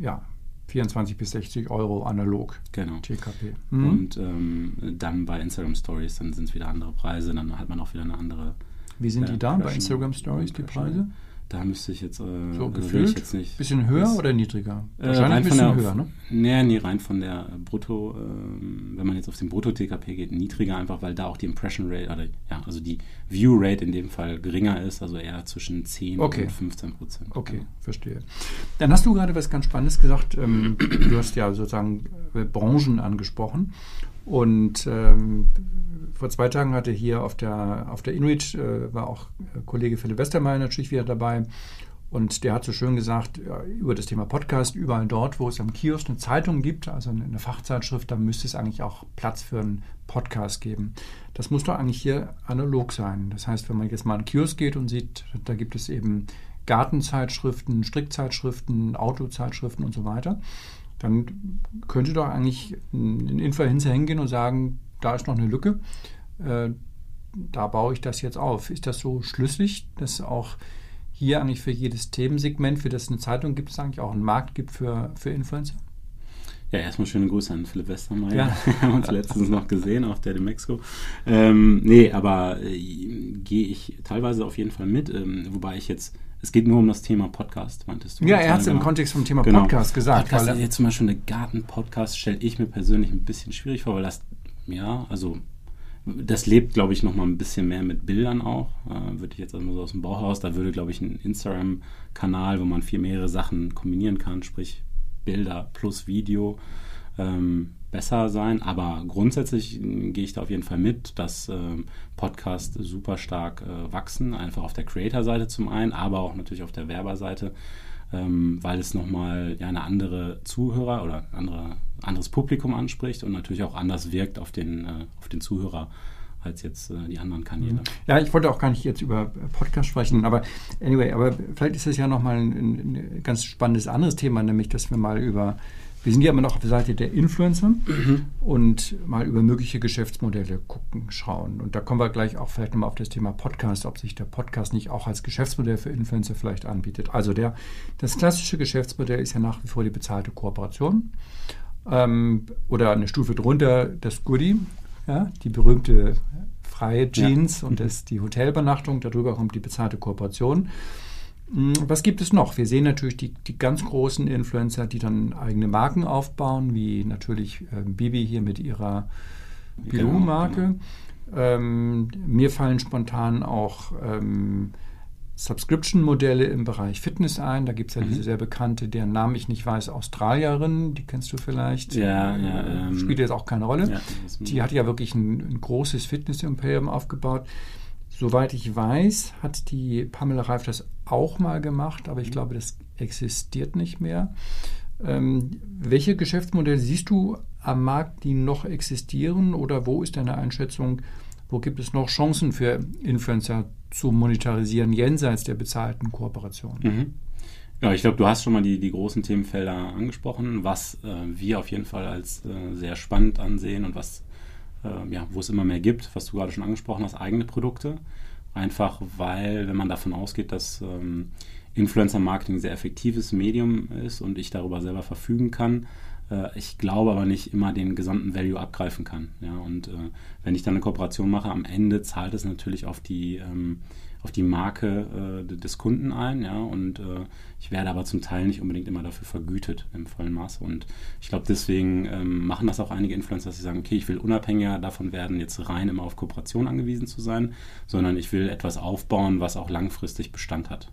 ja, 24 bis 60 Euro analog Genau. TKP. Mhm. Und ähm, dann bei Instagram Stories, dann sind es wieder andere Preise, dann hat man auch wieder eine andere. Wie sind äh, die da bei Instagram Stories, die. Preise? Da müsste ich jetzt, äh, So gefühlt? jetzt nicht. Bisschen höher Das- oder niedriger? Äh, Wahrscheinlich ein rein von bisschen der, höher, ne? Nee, nee, rein von der Brutto, ähm, wenn man jetzt auf den Brutto-TKP geht, niedriger, einfach weil da auch die Impression Rate, oder ja, also die View Rate in dem Fall geringer ist, also eher zwischen 10 Okay. und 15 Prozent. Okay, verstehe. Dann hast du gerade was ganz Spannendes gesagt. Ähm, du hast ja sozusagen äh, Branchen angesprochen. Und ähm, vor zwei Tagen hatte hier auf der, auf der Inuit, äh, war auch äh, Kollege Philipp Westermeier natürlich wieder dabei. Und der hat so schön gesagt, ja, über das Thema Podcast, überall dort, wo es am Kiosk eine Zeitung gibt, also eine Fachzeitschrift, da müsste es eigentlich auch Platz für einen Podcast geben. Das muss doch eigentlich hier analog sein. Das heißt, wenn man jetzt mal an den Kiosk geht und sieht, da gibt es eben Gartenzeitschriften, Strickzeitschriften, Autozeitschriften und so weiter, dann könnte doch eigentlich ein Influencer hingehen und sagen, da ist noch eine Lücke, äh, da baue ich das jetzt auf. Ist das so schlüssig, dass auch hier eigentlich für jedes Themensegment, für das es eine Zeitung gibt, es eigentlich auch einen Markt gibt für, für Influencer? Ja, erstmal schöne Grüße an Philipp Westermeier. Ja. Wir haben uns letztens noch gesehen auf der de Mexico. Ähm, nee, aber äh, gehe ich teilweise auf jeden Fall mit, ähm, wobei ich jetzt, es geht nur um das Thema Podcast, meintest du? Ja, er hat es im Genau. Kontext vom Thema Genau. Podcast gesagt. Podcast, weil jetzt zum Beispiel eine Garten-Podcast stelle ich mir persönlich ein bisschen schwierig vor, weil das, ja, also das lebt, glaube ich, noch mal ein bisschen mehr mit Bildern auch. Äh, würde ich jetzt also so aus dem Bauch heraus, da würde, glaube ich, ein Instagram-Kanal, wo man viel mehrere Sachen kombinieren kann, sprich Bilder plus Video, ähm, besser sein. Aber grundsätzlich äh, gehe ich da auf jeden Fall mit, dass ähm, Podcasts super stark äh, wachsen, einfach auf der Creator-Seite zum einen, aber auch natürlich auf der Werberseite ähm, weil es nochmal ja, eine andere Zuhörer oder andere, anderes Publikum anspricht und natürlich auch anders wirkt auf den, äh, auf den Zuhörer als jetzt äh, die anderen Kanäle. ja, ich wollte auch gar nicht jetzt über Podcast sprechen, aber anyway, aber vielleicht ist das ja nochmal ein, ein ganz spannendes anderes Thema, nämlich, dass wir mal über, wir sind ja immer noch auf der Seite der Influencer und mal über mögliche Geschäftsmodelle gucken, schauen. Und da kommen wir gleich auch vielleicht nochmal auf das Thema Podcast, ob sich der Podcast nicht auch als Geschäftsmodell für Influencer vielleicht anbietet. Also der, das klassische Geschäftsmodell ist ja nach wie vor die bezahlte Kooperation. Ähm, oder eine Stufe drunter das Goodie, ja, die berühmte freie Jeans und das, die Hotelübernachtung. Darüber kommt die bezahlte Kooperation. Mm, Was gibt es noch? Wir sehen natürlich die, die ganz großen Influencer, die dann eigene Marken aufbauen, wie natürlich ähm, Bibi hier mit ihrer Genau, Bilou-Marke. Ähm, mir fallen spontan auch ähm, Subscription-Modelle im Bereich Fitness ein. Da gibt es ja Mhm. diese sehr bekannte, deren Namen ich nicht weiß, Australierin, die kennst du vielleicht. Ja, ja, Äh, ähm, Spielt jetzt auch keine Rolle. Ja, Die hat ja wirklich ein, ein großes Fitness-Imperium aufgebaut. Soweit ich weiß, hat die Pamela Reif das auch mal gemacht, aber ich glaube, das existiert nicht mehr. Ähm, welche Geschäftsmodelle siehst du am Markt, die noch existieren oder wo ist deine Einschätzung, wo gibt es noch Chancen für Influencer zu monetarisieren jenseits der bezahlten Kooperation? Mhm. Ja, ich glaube, du hast schon mal die, die großen Themenfelder angesprochen, was äh, wir auf jeden Fall als äh, sehr spannend ansehen und was, äh, ja, wo es immer mehr gibt, was du gerade schon angesprochen hast, eigene Produkte. Einfach weil, wenn man davon ausgeht, dass ähm, Influencer-Marketing ein sehr effektives Medium ist und ich darüber selber verfügen kann, Äh, ich glaube aber nicht immer den gesamten Value abgreifen kann. Ja? Und äh, wenn ich dann eine Kooperation mache, am Ende zahlt es natürlich auf die, ähm, auf die Marke äh, des Kunden ein. Ja? Und äh, ich werde aber zum Teil nicht unbedingt immer dafür vergütet im vollen Maße. Und ich glaube, deswegen ähm, machen das auch einige Influencer, dass sie sagen, okay, ich will unabhängiger davon werden, jetzt rein immer auf Kooperation angewiesen zu sein, sondern ich will etwas aufbauen, was auch langfristig Bestand hat.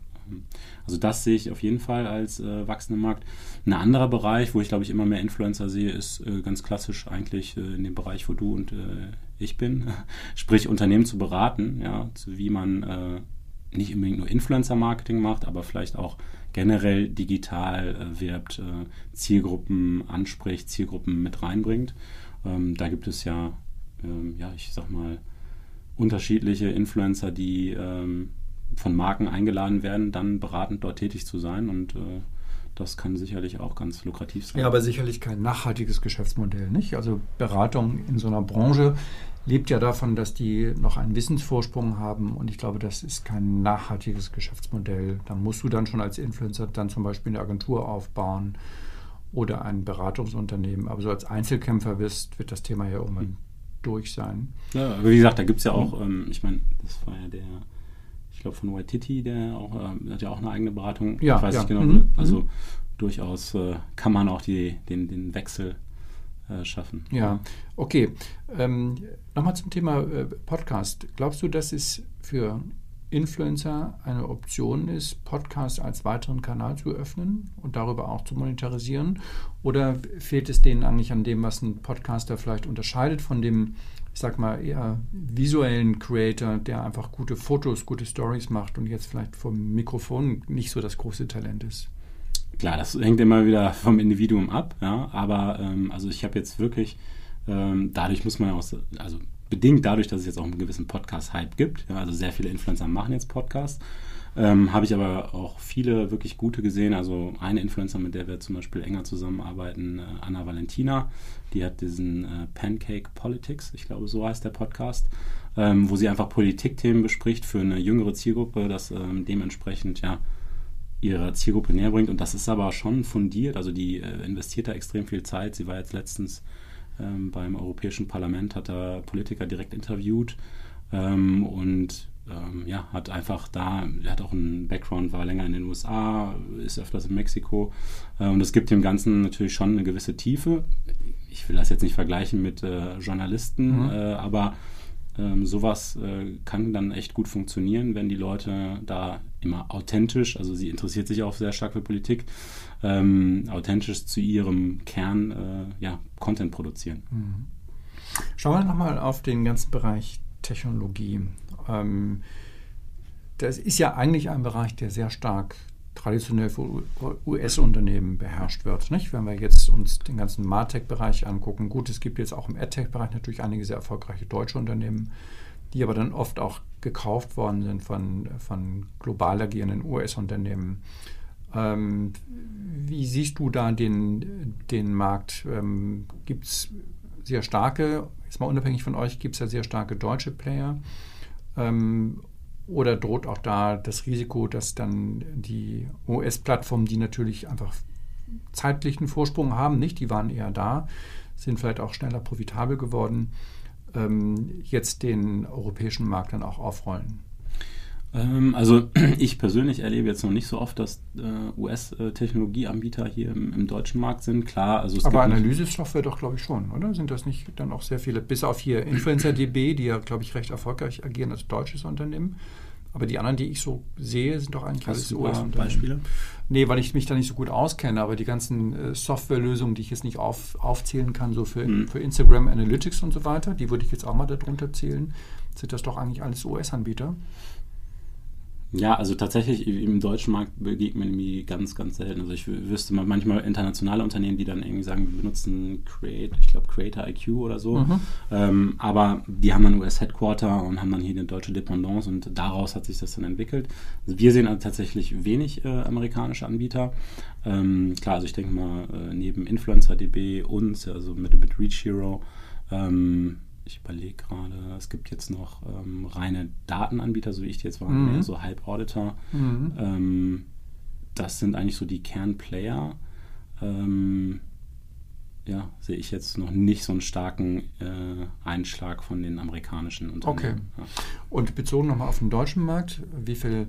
Also das sehe ich auf jeden Fall als äh, wachsenden Markt. Ein anderer Bereich, wo ich glaube ich immer mehr Influencer sehe, ist äh, ganz klassisch eigentlich äh, in dem Bereich, wo du und äh, ich bin, sprich Unternehmen zu beraten, ja, zu, wie man äh, nicht unbedingt nur Influencer-Marketing macht, aber vielleicht auch generell digital äh, wirbt, Zielgruppen anspricht, Zielgruppen mit reinbringt. Ähm, da gibt es ja, ähm, ja, ich sag mal, unterschiedliche Influencer, die ähm, von Marken eingeladen werden, dann beratend dort tätig zu sein und äh, das kann sicherlich auch ganz lukrativ sein. Ja, aber sicherlich kein nachhaltiges Geschäftsmodell, nicht? Also Beratung in so einer Branche lebt ja davon, dass die noch einen Wissensvorsprung haben und ich glaube, das ist kein nachhaltiges Geschäftsmodell. Da musst du dann schon als Influencer dann zum Beispiel eine Agentur aufbauen oder ein Beratungsunternehmen. Aber so als Einzelkämpfer wirst, wird das Thema ja irgendwann mhm. durch sein. Ja, aber wie gesagt, da gibt es ja auch, ähm, ich meine, das war ja der glaube von Waititi, der auch, äh, hat ja auch eine eigene Beratung. Ja, ich weiß ja. nicht genau. Mhm. Also mhm. durchaus äh, kann man auch die, den, den Wechsel äh, schaffen. Ja, okay. Ähm, Nochmal zum Thema äh, Podcast. Glaubst du, dass es für Influencer eine Option ist, Podcast als weiteren Kanal zu öffnen und darüber auch zu monetarisieren? Oder fehlt es denen eigentlich an dem, was ein Podcaster vielleicht unterscheidet von dem ich sag mal, eher visuellen Creator, der einfach gute Fotos, gute Stories macht und jetzt vielleicht vom Mikrofon nicht so das große Talent ist. Klar, das hängt immer wieder vom Individuum ab, ja, aber ähm, also ich habe jetzt wirklich, ähm, dadurch muss man auch, also bedingt dadurch, dass es jetzt auch einen gewissen Podcast-Hype gibt, ja, also sehr viele Influencer machen jetzt Podcasts, ähm, Habe ich aber auch viele wirklich gute gesehen. Also eine Influencer, mit der wir zum Beispiel enger zusammenarbeiten, äh, Anna Valentina, die hat diesen äh, Pancake Politics, ich glaube, so heißt der Podcast, ähm, wo sie einfach Politikthemen bespricht für eine jüngere Zielgruppe, das ähm, dementsprechend ja ihrer Zielgruppe näher bringt. Und das ist aber schon fundiert. Also die äh, investiert da extrem viel Zeit. Sie war jetzt letztens ähm, beim Europäischen Parlament, hat da Politiker direkt interviewt ähm, und ähm, ja, hat einfach da, er hat auch einen Background, war länger in den USA, ist öfters in Mexiko äh, und es gibt dem Ganzen natürlich schon eine gewisse Tiefe. Ich will das jetzt nicht vergleichen mit äh, Journalisten, mhm. äh, aber ähm, sowas äh, kann dann echt gut funktionieren, wenn die Leute da immer authentisch, also sie interessiert sich auch sehr stark für Politik, ähm, authentisch zu ihrem Kern äh, ja, Content produzieren. Mhm. Schauen wir nochmal auf den ganzen Bereich Technologie. Ähm, das ist ja eigentlich ein Bereich, der sehr stark traditionell für US-Unternehmen beherrscht wird. Nicht? Wenn wir jetzt uns den ganzen Martech-Bereich angucken, gut, es gibt jetzt auch im AdTech-Bereich natürlich einige sehr erfolgreiche deutsche Unternehmen, die aber dann oft auch gekauft worden sind von, von global agierenden US-Unternehmen. Ähm, wie siehst du da den, den Markt? Ähm, gibt es sehr starke, jetzt mal unabhängig von euch, gibt es ja sehr starke deutsche Player? Ähm, oder droht auch da das Risiko, dass dann die OS-Plattformen, die natürlich einfach zeitlichen Vorsprung haben, nicht, die waren eher da, sind vielleicht auch schneller profitabel geworden, ähm, jetzt den europäischen Markt dann auch aufrollen? Ähm, also ich persönlich erlebe jetzt noch nicht so oft, dass äh, US-Technologieanbieter hier im, im, deutschen Markt sind. Klar, also es Aber Analysesoftware doch, glaube ich, schon, oder? Sind das nicht dann auch sehr viele, bis auf hier InfluencerDB, die ja, glaube ich, recht erfolgreich agieren als deutsches Unternehmen. Aber die anderen, die ich so sehe, sind doch eigentlich Hast alles US Beispiele? Nee, weil ich mich da nicht so gut auskenne, aber die ganzen äh, Softwarelösungen, die ich jetzt nicht auf, aufzählen kann, so für, hm. für Instagram Analytics und so weiter, die würde ich jetzt auch mal darunter zählen, sind das doch eigentlich alles US-Anbieter. Ja, also tatsächlich im deutschen Markt begegnet man mir ganz, ganz selten. Also ich wüsste mal manchmal internationale Unternehmen, die dann irgendwie sagen, wir benutzen Create, ich glaube Creator IQ oder so. Mhm. Ähm, aber die haben dann US-Headquarter und haben dann hier eine deutsche Dependance und daraus hat sich das dann entwickelt. Also wir sehen also tatsächlich wenig äh, amerikanische Anbieter. Ähm, klar, also ich denke mal, äh, neben InfluencerDB, uns, also mit, mit Reach Hero, ähm, ich überlege gerade, es gibt jetzt noch ähm, reine Datenanbieter, so wie ich die jetzt war, mhm. mehr so Halb-Auditor. Mhm. Ähm, das sind eigentlich so die Kernplayer. Ähm, ja, sehe ich jetzt noch nicht so einen starken äh, Einschlag von den amerikanischen Unternehmen. Okay. Ja. Und bezogen nochmal auf den deutschen Markt, wie viele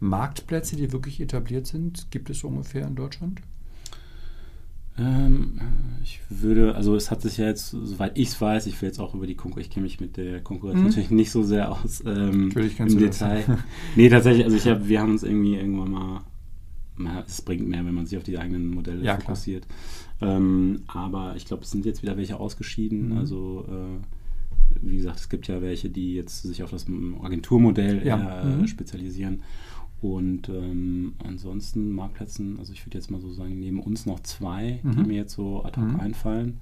Marktplätze, die wirklich etabliert sind, gibt es ungefähr in Deutschland? Ähm, ich würde, also es hat sich ja jetzt, soweit ich es weiß, ich will jetzt auch über die Konkurrenz, ich kenne mich mit der Konkurrenz mhm. natürlich nicht so sehr aus ähm, im Detail. nee, tatsächlich, also ich habe, wir haben uns irgendwie irgendwann mal, es bringt mehr, wenn man sich auf die eigenen Modelle ja, fokussiert. Ähm, aber ich glaube, es sind jetzt wieder welche ausgeschieden. Mhm. Also äh, wie gesagt, es gibt ja welche, die jetzt sich auf das Agenturmodell ja. mhm. spezialisieren. Und ähm, ansonsten Marktplätzen, also ich würde jetzt mal so sagen, neben uns noch zwei, mhm. die mir jetzt so ad hoc mhm. einfallen.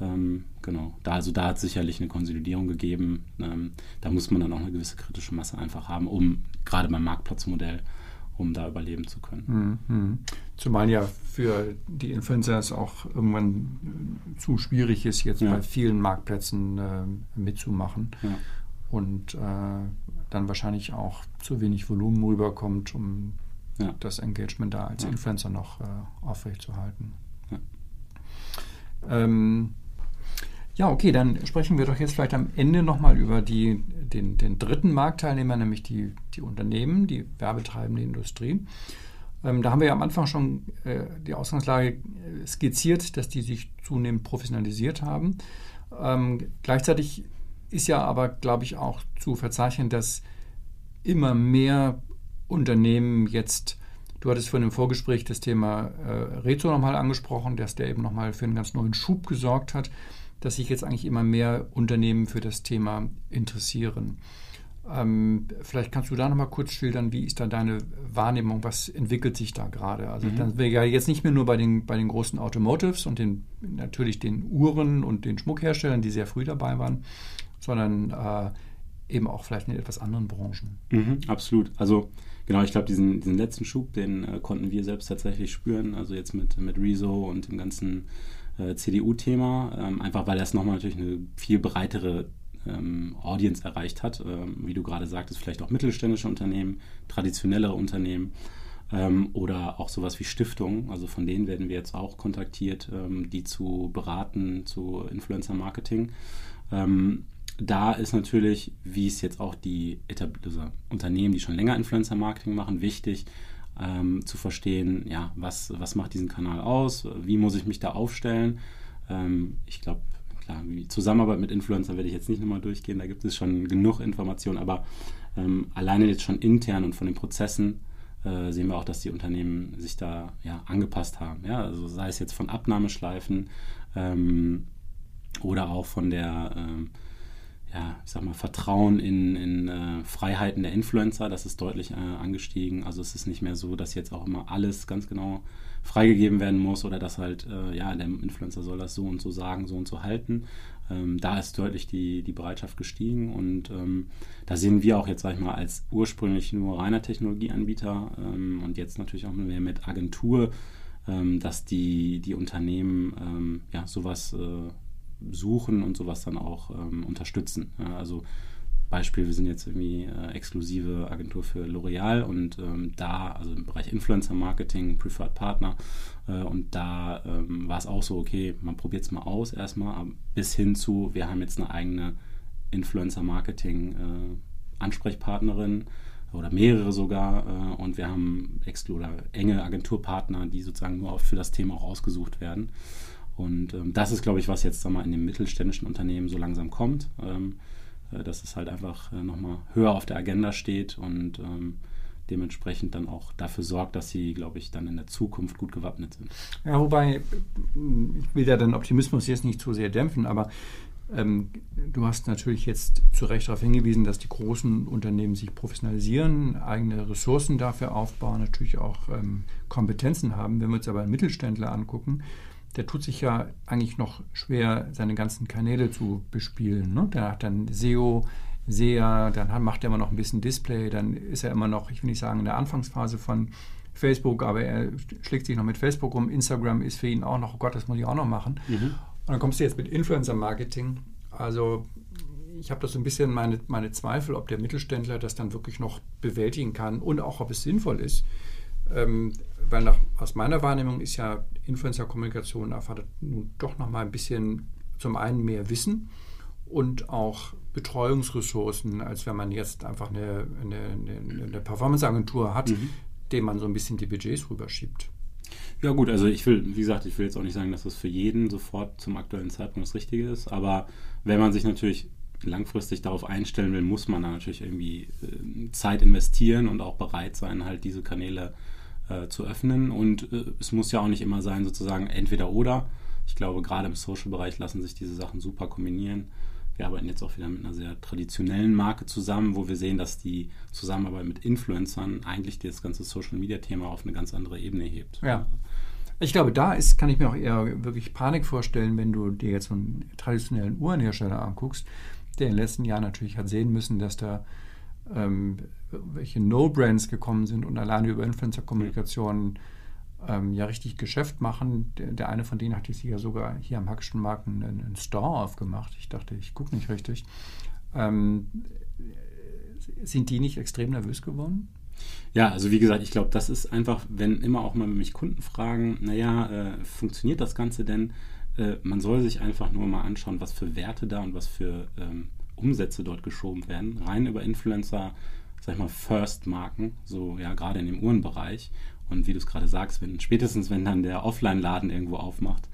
Ähm, genau, da, also da hat es sicherlich eine Konsolidierung gegeben. Ähm, da muss man dann auch eine gewisse kritische Masse einfach haben, um gerade beim Marktplatzmodell, um da überleben zu können. Mhm. mhm. Zumal ja für die Influencer es auch irgendwann zu schwierig ist, jetzt ja. bei vielen Marktplätzen äh, mitzumachen. Ja. Und äh, dann wahrscheinlich auch zu wenig Volumen rüberkommt, um ja. das Engagement da als ja. Influencer noch äh, aufrechtzuerhalten. Ja. Ähm, ja, okay, dann sprechen wir doch jetzt vielleicht am Ende nochmal über die, den, den dritten Marktteilnehmer, nämlich die, die Unternehmen, die werbetreibende Industrie. Ähm, da haben wir ja am Anfang schon äh, die Ausgangslage äh, skizziert, dass die sich zunehmend professionalisiert haben. Ähm, gleichzeitig ist ja aber, glaube ich, auch zu verzeichnen, dass immer mehr Unternehmen jetzt, du hattest vorhin im Vorgespräch das Thema äh, Rezo nochmal angesprochen, dass der eben nochmal für einen ganz neuen Schub gesorgt hat, dass sich jetzt eigentlich immer mehr Unternehmen für das Thema interessieren. Ähm, vielleicht kannst du da nochmal kurz schildern, wie ist da deine Wahrnehmung, was entwickelt sich da gerade? Also mhm. dann wir ja jetzt nicht mehr nur bei den, bei den großen Automotives und den, natürlich den Uhren und den Schmuckherstellern, die sehr früh dabei waren, sondern äh, eben auch vielleicht in etwas anderen Branchen. Mhm, absolut. Also genau, ich glaube, diesen, diesen letzten Schub, den äh, konnten wir selbst tatsächlich spüren. Also jetzt mit, mit Rezo und dem ganzen äh, CDU-Thema, ähm, einfach weil das nochmal natürlich eine viel breitere ähm, Audience erreicht hat. Ähm, wie du gerade sagtest, vielleicht auch mittelständische Unternehmen, traditionellere Unternehmen ähm, oder auch sowas wie Stiftungen. Also von denen werden wir jetzt auch kontaktiert, ähm, die zu beraten zu Influencer-Marketing. Ähm, da ist natürlich, wie es jetzt auch die also Unternehmen, die schon länger Influencer-Marketing machen, wichtig ähm, zu verstehen, ja, was, was macht diesen Kanal aus, wie muss ich mich da aufstellen. Ähm, ich glaube, klar, die Zusammenarbeit mit Influencern werde ich jetzt nicht nochmal durchgehen, da gibt es schon genug Informationen, aber ähm, alleine jetzt schon intern und von den Prozessen äh, sehen wir auch, dass die Unternehmen sich da ja, angepasst haben. Ja? Also sei es jetzt von Abnahmeschleifen ähm, oder auch von der ähm, ja, ich sag mal, Vertrauen in, in äh, Freiheiten der Influencer, das ist deutlich äh, angestiegen. Also es ist nicht mehr so, dass jetzt auch immer alles ganz genau freigegeben werden muss oder dass halt, äh, ja, der Influencer soll das so und so sagen, so und so halten. Ähm, da ist deutlich die, die Bereitschaft gestiegen und ähm, da sehen wir auch jetzt, sag ich mal, als ursprünglich nur reiner Technologieanbieter ähm, und jetzt natürlich auch mehr mit Agentur, ähm, dass die, die Unternehmen ähm, ja sowas äh, suchen und sowas dann auch ähm, unterstützen. Ja, also Beispiel, wir sind jetzt irgendwie äh, exklusive Agentur für L'Oreal und ähm, da, also im Bereich Influencer Marketing, Preferred Partner, äh, und da ähm, war es auch so, okay, man probiert es mal aus erstmal, bis hin zu, wir haben jetzt eine eigene Influencer Marketing äh, Ansprechpartnerin oder mehrere sogar äh, und wir haben oder enge Agenturpartner, die sozusagen nur für das Thema auch ausgesucht werden. Und ähm, das ist, glaube ich, was jetzt mal, in den mittelständischen Unternehmen so langsam kommt, ähm, äh, dass es halt einfach äh, nochmal höher auf der Agenda steht und ähm, dementsprechend dann auch dafür sorgt, dass sie, glaube ich, dann in der Zukunft gut gewappnet sind. Ja, wobei, ich will ja den Optimismus jetzt nicht zu sehr dämpfen, aber ähm, du hast natürlich jetzt zu Recht darauf hingewiesen, dass die großen Unternehmen sich professionalisieren, eigene Ressourcen dafür aufbauen, natürlich auch ähm, Kompetenzen haben. Wenn wir uns aber einen Mittelständler angucken, der tut sich ja eigentlich noch schwer, seine ganzen Kanäle zu bespielen. Ne? Der hat dann SEO, SEA, dann macht er immer noch ein bisschen Display, dann ist er immer noch, ich will nicht sagen, in der Anfangsphase von Facebook, aber er schlägt sich noch mit Facebook um. Instagram ist für ihn auch noch, oh Gott, das muss ich auch noch machen. Mhm. Und dann kommst du jetzt mit Influencer-Marketing. Also ich habe da so ein bisschen meine, meine Zweifel, ob der Mittelständler das dann wirklich noch bewältigen kann und auch ob es sinnvoll ist, Ähm, weil nach, aus meiner Wahrnehmung ist ja Influencer-Kommunikation erfordert nun doch noch mal ein bisschen zum einen mehr Wissen und auch Betreuungsressourcen, als wenn man jetzt einfach eine, eine, eine Performance-Agentur hat, mhm. dem man so ein bisschen die Budgets rüberschiebt. Ja gut, also ich will, wie gesagt, ich will jetzt auch nicht sagen, dass das für jeden sofort zum aktuellen Zeitpunkt das Richtige ist, aber wenn man sich natürlich langfristig darauf einstellen will, muss man da natürlich irgendwie äh, Zeit investieren und auch bereit sein, halt diese Kanäle äh, zu öffnen. Und äh, es muss ja auch nicht immer sein, sozusagen entweder oder. Ich glaube, gerade im Social-Bereich lassen sich diese Sachen super kombinieren. Wir arbeiten jetzt auch wieder mit einer sehr traditionellen Marke zusammen, wo wir sehen, dass die Zusammenarbeit mit Influencern eigentlich das ganze Social-Media-Thema auf eine ganz andere Ebene hebt. Ja. Ich glaube, da ist, kann ich mir auch eher wirklich Panik vorstellen, wenn du dir jetzt so einen traditionellen Uhrenhersteller anguckst, der in den letzten Jahren natürlich hat sehen müssen, dass da ähm, welche No-Brands gekommen sind und alleine über Influencer-Kommunikation ähm, ja richtig Geschäft machen. Der, der, eine von denen hat jetzt ja sogar hier am Hackschen Markt einen, einen Store aufgemacht. Ich dachte, ich gucke nicht richtig. Ähm, sind die nicht extrem nervös geworden? Ja, also wie gesagt, ich glaube, das ist einfach, wenn immer auch mal mich Kunden fragen, naja, äh, funktioniert das Ganze denn? Äh, man soll sich einfach nur mal anschauen, was für Werte da und was für ähm, Umsätze dort geschoben werden. Rein über Influencer, sag ich mal, First-Marken, so ja, gerade in dem Uhrenbereich. Und wie du es gerade sagst, wenn, spätestens wenn dann der Offline-Laden irgendwo aufmacht,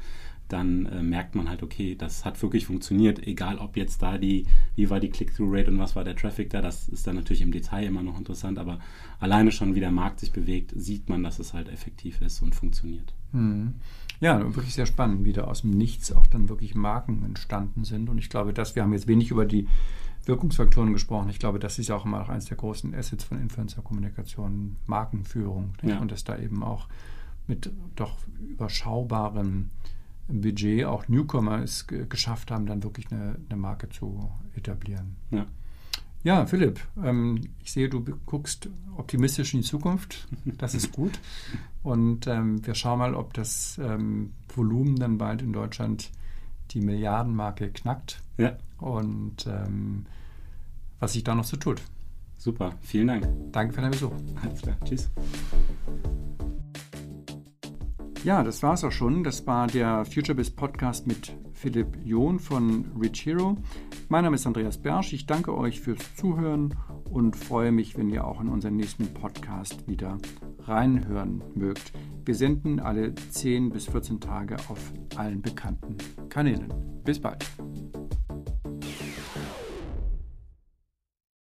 dann äh, merkt man halt, okay, das hat wirklich funktioniert, egal ob jetzt da die, wie war die Click-Through-Rate und was war der Traffic da, das ist dann natürlich im Detail immer noch interessant, aber alleine schon, wie der Markt sich bewegt, sieht man, dass es halt effektiv ist und funktioniert. Hm. Ja, wirklich sehr spannend, wie da aus dem Nichts auch dann wirklich Marken entstanden sind. Und ich glaube, dass wir haben jetzt wenig über die Wirkungsfaktoren gesprochen. Ich glaube, das ist ja auch immer noch eines der großen Assets von Influencer-Kommunikation, Markenführung. Ja. Und dass da eben auch mit doch überschaubarem Budget auch Newcomer es geschafft haben, dann wirklich eine, eine Marke zu etablieren. Ja. Ja, Philipp, ähm, ich sehe, du guckst optimistisch in die Zukunft. Das ist gut. Und ähm, wir schauen mal, ob das ähm, Volumen dann bald in Deutschland die Milliardenmarke knackt. Ja. Und ähm, was sich da noch so tut. Super, vielen Dank. Danke für deinen Besuch. Alles klar, tschüss. Ja, das war es auch schon. Das war der FutureBiz Podcast mit Philipp John von Rich Hero. Mein Name ist Andreas Bersch. Ich danke euch fürs Zuhören und freue mich, wenn ihr auch in unseren nächsten Podcast wieder reinhören mögt. Wir senden alle 10 bis 14 Tage auf allen bekannten Kanälen. Bis bald.